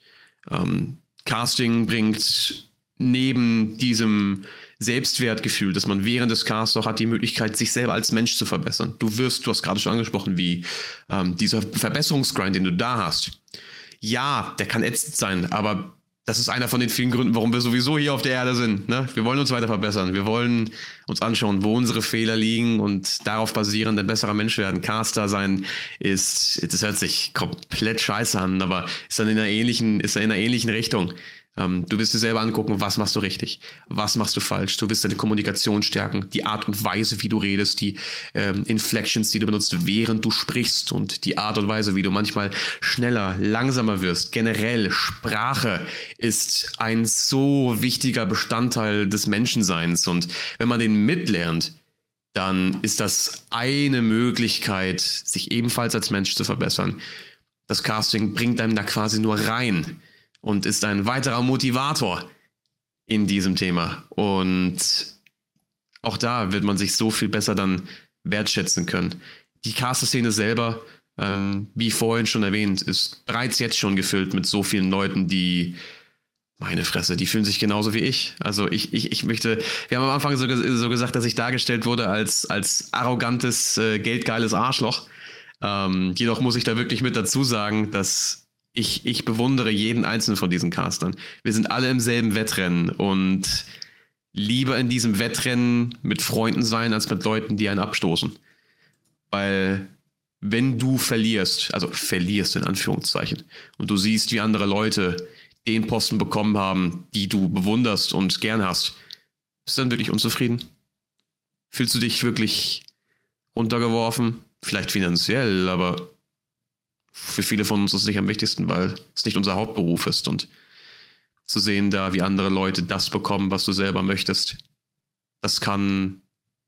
Ähm, Casting bringt neben diesem Selbstwertgefühl, dass man während des Casts auch hat, die Möglichkeit, sich selber als Mensch zu verbessern. Du wirst, du hast gerade schon angesprochen, wie ähm, dieser Verbesserungsgrind, den du da hast. Ja, der kann ätzend sein, aber das ist einer von den vielen Gründen, warum wir sowieso hier auf der Erde sind. Ne? Wir wollen uns weiter verbessern. Wir wollen uns anschauen, wo unsere Fehler liegen und darauf basierend ein besserer Mensch werden. Caster sein ist, das hört sich komplett scheiße an, aber ist dann in einer ähnlichen, ist in einer ähnlichen Richtung. Ähm, du wirst dir selber angucken, was machst du richtig, was machst du falsch. Du wirst deine Kommunikation stärken, die Art und Weise, wie du redest, die ähm, Inflections, die du benutzt, während du sprichst und die Art und Weise, wie du manchmal schneller, langsamer wirst. Generell, Sprache ist ein so wichtiger Bestandteil des Menschenseins und wenn man den mitlernt, dann ist das eine Möglichkeit, sich ebenfalls als Mensch zu verbessern. Das Casting bringt einem da quasi nur rein und ist ein weiterer Motivator in diesem Thema. Und auch da wird man sich so viel besser dann wertschätzen können. Die Caster-Szene selber, ähm, wie vorhin schon erwähnt, ist bereits jetzt schon gefüllt mit so vielen Leuten, die meine Fresse, die fühlen sich genauso wie ich. Also ich, ich, ich möchte, wir haben am Anfang so, so gesagt, dass ich dargestellt wurde als, als arrogantes, äh, geldgeiles Arschloch. Ähm, jedoch muss ich da wirklich mit dazu sagen, dass ich, ich bewundere jeden einzelnen von diesen Castern. Wir sind alle im selben Wettrennen und lieber in diesem Wettrennen mit Freunden sein, als mit Leuten, die einen abstoßen. Weil wenn du verlierst, also verlierst in Anführungszeichen, und du siehst, wie andere Leute den Posten bekommen haben, die du bewunderst und gern hast, bist du dann wirklich unzufrieden? Fühlst du dich wirklich runtergeworfen? Vielleicht finanziell, aber für viele von uns ist es nicht am wichtigsten, weil es nicht unser Hauptberuf ist und zu sehen da, wie andere Leute das bekommen, was du selber möchtest, das kann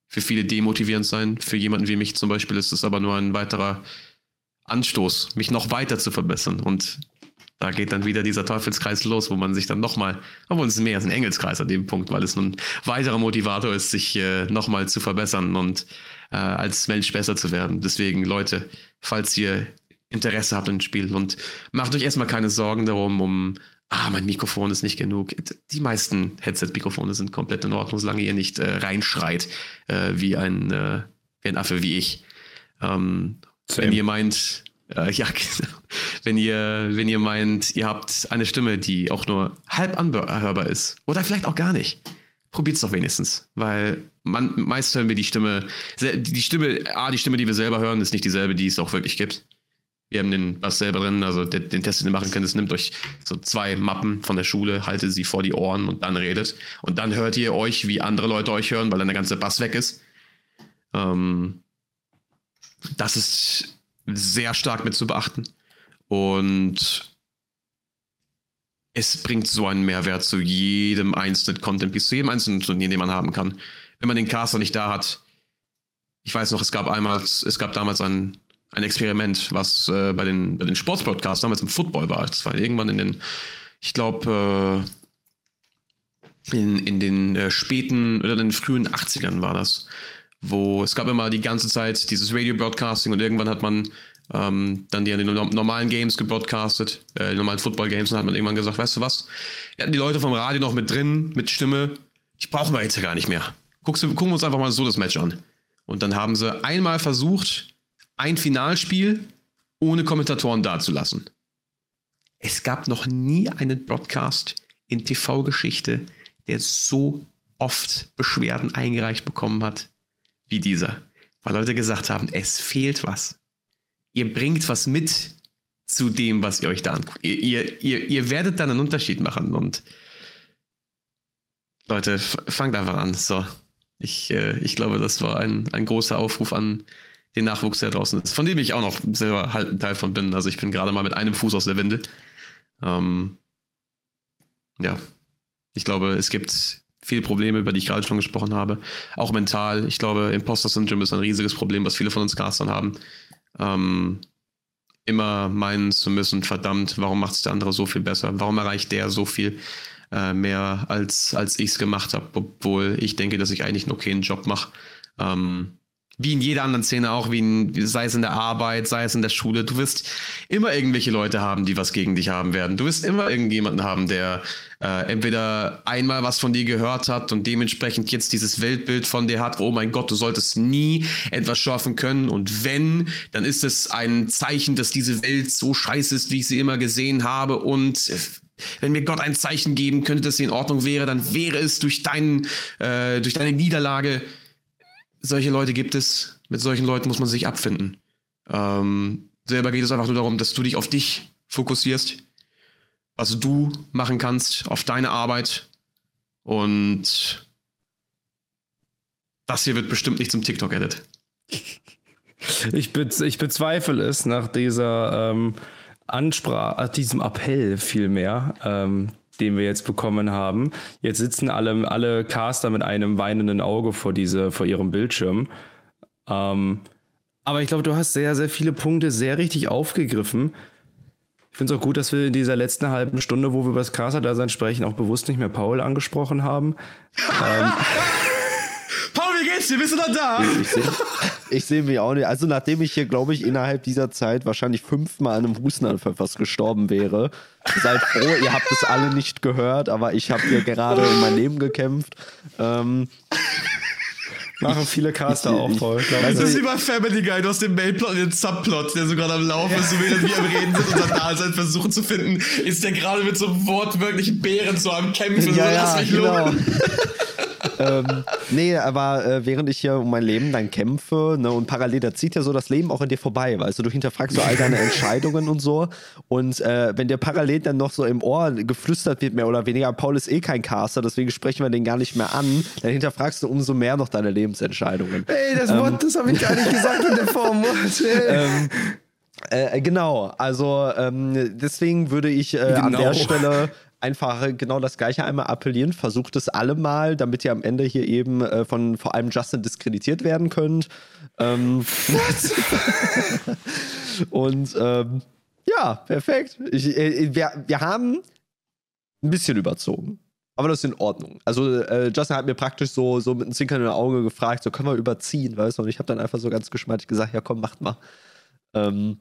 für viele demotivierend sein. Für jemanden wie mich zum Beispiel ist es aber nur ein weiterer Anstoß, mich noch weiter zu verbessern und da geht dann wieder dieser Teufelskreis los, wo man sich dann nochmal, obwohl es ist mehr als ein Engelskreis an dem Punkt, weil es ein weiterer Motivator ist, sich äh, nochmal zu verbessern und äh, als Mensch besser zu werden. Deswegen, Leute, falls ihr Interesse habt im Spiel und macht euch erstmal keine Sorgen darum, um, ah, mein Mikrofon ist nicht genug. Die meisten Headset-Mikrofone sind komplett in Ordnung, solange ihr nicht äh, reinschreit, äh, wie, ein, äh, wie ein Affe wie ich. Ähm, wenn ihr meint, äh, ja, genau. Wenn ihr, wenn ihr meint, ihr habt eine Stimme, die auch nur halb anhörbar ist. Oder vielleicht auch gar nicht. Probiert es doch wenigstens. Weil man, meist hören wir die Stimme, die Stimme, ah, die Stimme, die wir selber hören, ist nicht dieselbe, die es auch wirklich gibt. Wir haben den Bass selber drin, also den, den Test, den ihr machen könnt, es nimmt euch so zwei Mappen von der Schule, haltet sie vor die Ohren und dann redet. Und dann hört ihr euch, wie andere Leute euch hören, weil dann der ganze Bass weg ist. Ähm, das ist sehr stark mit zu beachten. Und es bringt so einen Mehrwert zu jedem einzelnen Content Piece, zu jedem einzelnen Turnier, den man haben kann. Wenn man den Caster nicht da hat, ich weiß noch, es gab einmal, es gab damals ein, ein Experiment, was äh, bei den, bei den Sportspodcasts damals im Football war. Das war irgendwann in den, ich glaube, äh, in, in den äh, späten oder den frühen 80ern war das wo es gab immer die ganze Zeit dieses Radio-Broadcasting und irgendwann hat man ähm, dann die, die normalen Games gebroadcastet, äh, die normalen Football-Games, und hat man irgendwann gesagt, weißt du was? Ja, die Leute vom Radio noch mit drin, mit Stimme, ich brauche wir jetzt ja gar nicht mehr. Guckst, gucken wir uns einfach mal so das Match an. Und dann haben sie einmal versucht, ein Finalspiel ohne Kommentatoren dazulassen. Es gab noch nie einen Broadcast in TV-Geschichte, der so oft Beschwerden eingereicht bekommen hat wie dieser. Weil Leute gesagt haben, es fehlt was. Ihr bringt was mit zu dem, was ihr euch da anguckt. Ihr, ihr, ihr, ihr werdet dann einen Unterschied machen. Und Leute, fangt einfach an. So. Ich, äh, ich glaube, das war ein, ein großer Aufruf an den Nachwuchs, der draußen ist, von dem ich auch noch selber halt ein Teil von bin. Also ich bin gerade mal mit einem Fuß aus der Winde. Ähm, ja, ich glaube, es gibt viele Probleme, über die ich gerade schon gesprochen habe. Auch mental. Ich glaube, Imposter Syndrome ist ein riesiges Problem, was viele von uns Castern haben. Ähm, immer meinen zu müssen, verdammt, warum macht es der andere so viel besser? Warum erreicht der so viel äh, mehr, als, als ich es gemacht habe, obwohl ich denke, dass ich eigentlich einen okayen Job mache. Ähm, wie in jeder anderen Szene auch, wie in, sei es in der Arbeit, sei es in der Schule, du wirst immer irgendwelche Leute haben, die was gegen dich haben werden. Du wirst immer irgendjemanden haben, der äh, entweder einmal was von dir gehört hat und dementsprechend jetzt dieses Weltbild von dir hat, oh mein Gott, du solltest nie etwas schaffen können. Und wenn, dann ist es ein Zeichen, dass diese Welt so scheiße ist, wie ich sie immer gesehen habe. Und wenn mir Gott ein Zeichen geben könnte, dass sie in Ordnung wäre, dann wäre es durch, deinen, äh, durch deine Niederlage solche Leute gibt es, mit solchen Leuten muss man sich abfinden. Ähm, selber geht es einfach nur darum, dass du dich auf dich fokussierst, was du machen kannst, auf deine Arbeit. Und das hier wird bestimmt nicht zum TikTok-Edit. Ich, be ich bezweifle es nach dieser ähm, Ansprache, diesem Appell vielmehr. Ähm, den wir jetzt bekommen haben. Jetzt sitzen alle, alle Caster mit einem weinenden Auge vor, diese, vor ihrem Bildschirm. Ähm, aber ich glaube, du hast sehr, sehr viele Punkte sehr richtig aufgegriffen. Ich finde es auch gut, dass wir in dieser letzten halben Stunde, wo wir über das Caster-Dasein sprechen, auch bewusst nicht mehr Paul angesprochen haben. ähm, Paul, wie geht's dir? Bist du noch da? Ich sehe ich seh mich auch nicht. Also, nachdem ich hier, glaube ich, innerhalb dieser Zeit wahrscheinlich fünfmal an einem Hustenanfall fast gestorben wäre, seid froh, ihr habt es alle nicht gehört, aber ich habe hier gerade um mein Leben gekämpft. Ähm, Machen viele Caster auch voll. Das ist wie bei Family Guy, du hast den Mainplot und den Subplot, der so gerade am Laufen ist, so während wir am Reden sind, unser Dasein versuchen zu finden, ist der gerade mit so wortwörtlichen Bären so am Kämpfen. Ja, so, ja, lass mich genau. los. Ähm, nee, aber äh, während ich hier um mein Leben dann kämpfe, ne, und parallel, da zieht ja so das Leben auch an dir vorbei, weißt du, du hinterfragst so all deine Entscheidungen und so. Und äh, wenn dir parallel dann noch so im Ohr geflüstert wird, mehr oder weniger, Paul ist eh kein Caster, deswegen sprechen wir den gar nicht mehr an, dann hinterfragst du umso mehr noch deine Lebensentscheidungen. Ey, das Wort, das habe ich gar nicht gesagt in der Form. ähm, äh, genau, also ähm, deswegen würde ich äh, an Genau. der Stelle einfach genau das gleiche einmal appellieren. Versucht es alle mal, damit ihr am Ende hier eben äh, von vor allem Justin diskreditiert werden könnt. Ähm, und ähm, ja, perfekt. Ich, äh, wir, wir haben ein bisschen überzogen. Aber das ist in Ordnung. Also äh, Justin hat mir praktisch so, so mit einem zwinkernden Auge gefragt, so können wir überziehen, weißt du? Und ich habe dann einfach so ganz geschmeidig gesagt, ja komm, macht mal. Ähm,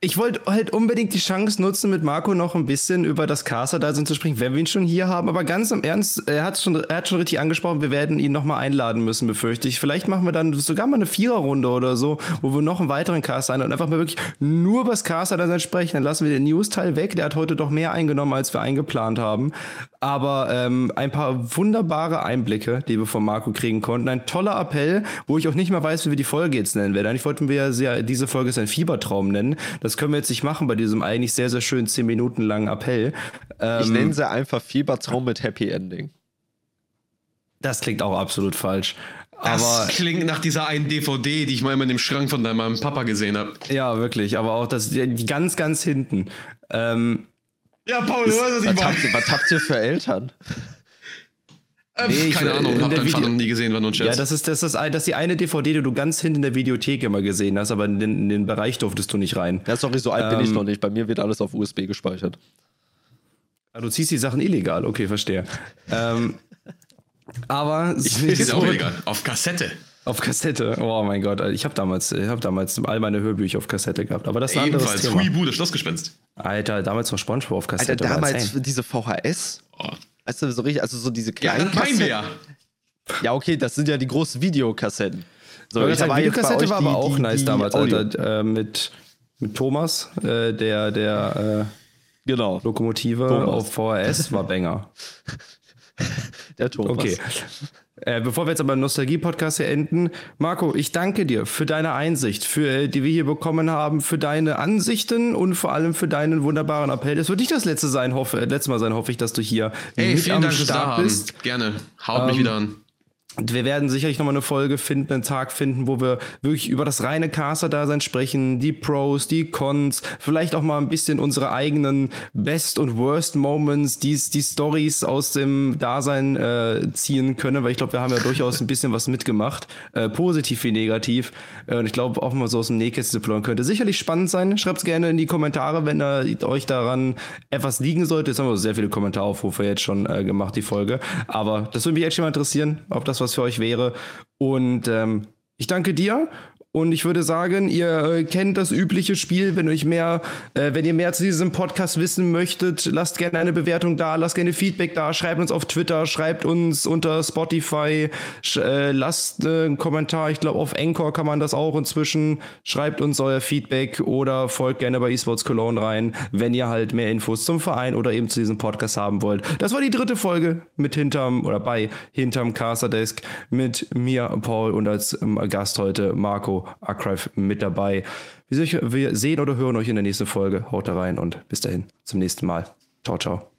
Ich wollte halt unbedingt die Chance nutzen, mit Marco noch ein bisschen über das Caster-Dasein zu sprechen, wenn wir ihn schon hier haben. Aber ganz im Ernst, er hat schon, er hat schon richtig angesprochen, wir werden ihn nochmal einladen müssen, befürchte ich. Vielleicht machen wir dann sogar mal eine Viererrunde oder so, wo wir noch einen weiteren Caster ein und einfach mal wirklich nur über das Caster-Dasein sprechen. Dann lassen wir den News-Teil weg. Der hat heute doch mehr eingenommen, als wir eingeplant haben. Aber ähm, ein paar wunderbare Einblicke, die wir von Marco kriegen konnten. Ein toller Appell, wo ich auch nicht mehr weiß, wie wir die Folge jetzt nennen werden. Eigentlich wollten wir ja sehr, diese Folge ist ein Fiebertraum nennen. Das können wir jetzt nicht machen bei diesem eigentlich sehr, sehr schönen 10 Minuten langen Appell. Ähm, ich nenne sie einfach Fiebertraum mit Happy Ending. das klingt auch absolut falsch. Das Aber klingt nach dieser einen DVD, die ich mal immer in dem Schrank von deinem Papa gesehen habe. ja, wirklich. Aber auch das, die ganz, ganz hinten. Ähm, Ja, Paul, du weißt, was ich Was meine. habt, ihr, was habt ihr für Eltern? Ähm, Nee, ich- Keine in Ahnung, hab der deinen Vater Video- noch nie gesehen, war nur ein Ja, Scherz. das ist, das, ist, ein- das ist die eine DVD, die du ganz hinten in der Videothek immer gesehen hast, aber in den, in den Bereich durftest du nicht rein. Ja, sorry, so alt bin ich Ähm, noch nicht. Bei mir wird alles auf USB gespeichert. Ah, Du ziehst die Sachen illegal, okay, verstehe. ähm, aber ist ist auch egal. Auf Kassette. Auf Kassette. Oh mein Gott, ich habe damals, ich habe damals all meine Hörbücher auf Kassette gehabt. Aber das ist ein anderes Ebenfalls. Thema. Huibu, das Schlossgespenst. Alter, damals noch SpongeBob auf Alter, Kassette. war damals diese VHS. Oh. Weißt du, so richtig, also so diese Ja, kleinen wir Kassetten. ja. Ja, okay, das sind ja die großen Videokassetten. So, ich war Videokassette war aber die- auch die- nice die damals, Audio. Alter. Äh, mit, mit Thomas, äh, der, der äh, Genau, Lokomotive Thomas. auf VHS war Banger. der Thomas. Okay. Äh, bevor wir jetzt aber Nostalgie-Podcast hier enden, Marco, ich danke dir für deine Einsicht, für äh, die wir hier bekommen haben, für deine Ansichten und vor allem für deinen wunderbaren Appell. Das wird nicht das letzte sein, hoffe, letzte Mal sein, hoffe ich, dass du hier Ey, mit vielen am Dank Start Dahaben. bist. Gerne. Haut mich Ähm, wieder an. Wir werden sicherlich nochmal eine Folge finden, einen Tag finden, wo wir wirklich über das reine Caster-Dasein sprechen, die Pros, die Cons, vielleicht auch mal ein bisschen unsere eigenen Best- und Worst-Moments, die, die Stories aus dem Dasein äh, ziehen können, weil ich glaube, wir haben ja durchaus ein bisschen was mitgemacht, äh, positiv wie negativ. Äh, und ich glaube, auch mal so aus dem Nähkästchen plaudern könnte sicherlich spannend sein. Schreibt es gerne in die Kommentare, wenn da euch daran etwas liegen sollte. Jetzt haben wir sehr viele Kommentaraufrufe jetzt schon äh, gemacht, die Folge. Aber das würde mich echt schon mal interessieren, ob das was für euch wäre. Und ähm, ich danke dir. Und ich würde sagen, ihr äh, kennt das übliche Spiel. Wenn euch mehr, äh, wenn ihr mehr zu diesem Podcast wissen möchtet, lasst gerne eine Bewertung da, lasst gerne Feedback da, schreibt uns auf Twitter, schreibt uns unter Spotify, äh, lasst äh, einen Kommentar. Ich glaube, auf Anchor kann man das auch inzwischen. Schreibt uns euer Feedback oder folgt gerne bei eSports Cologne rein, wenn ihr halt mehr Infos zum Verein oder eben zu diesem Podcast haben wollt. Das war die dritte Folge mit hinterm oder bei hinterm Caster Desk mit mir, Paul und als ähm, Gast heute Marco Archive mit dabei. Wir se- wir sehen oder hören euch in der nächsten Folge. Haut da rein und bis dahin zum nächsten Mal. Ciao, ciao.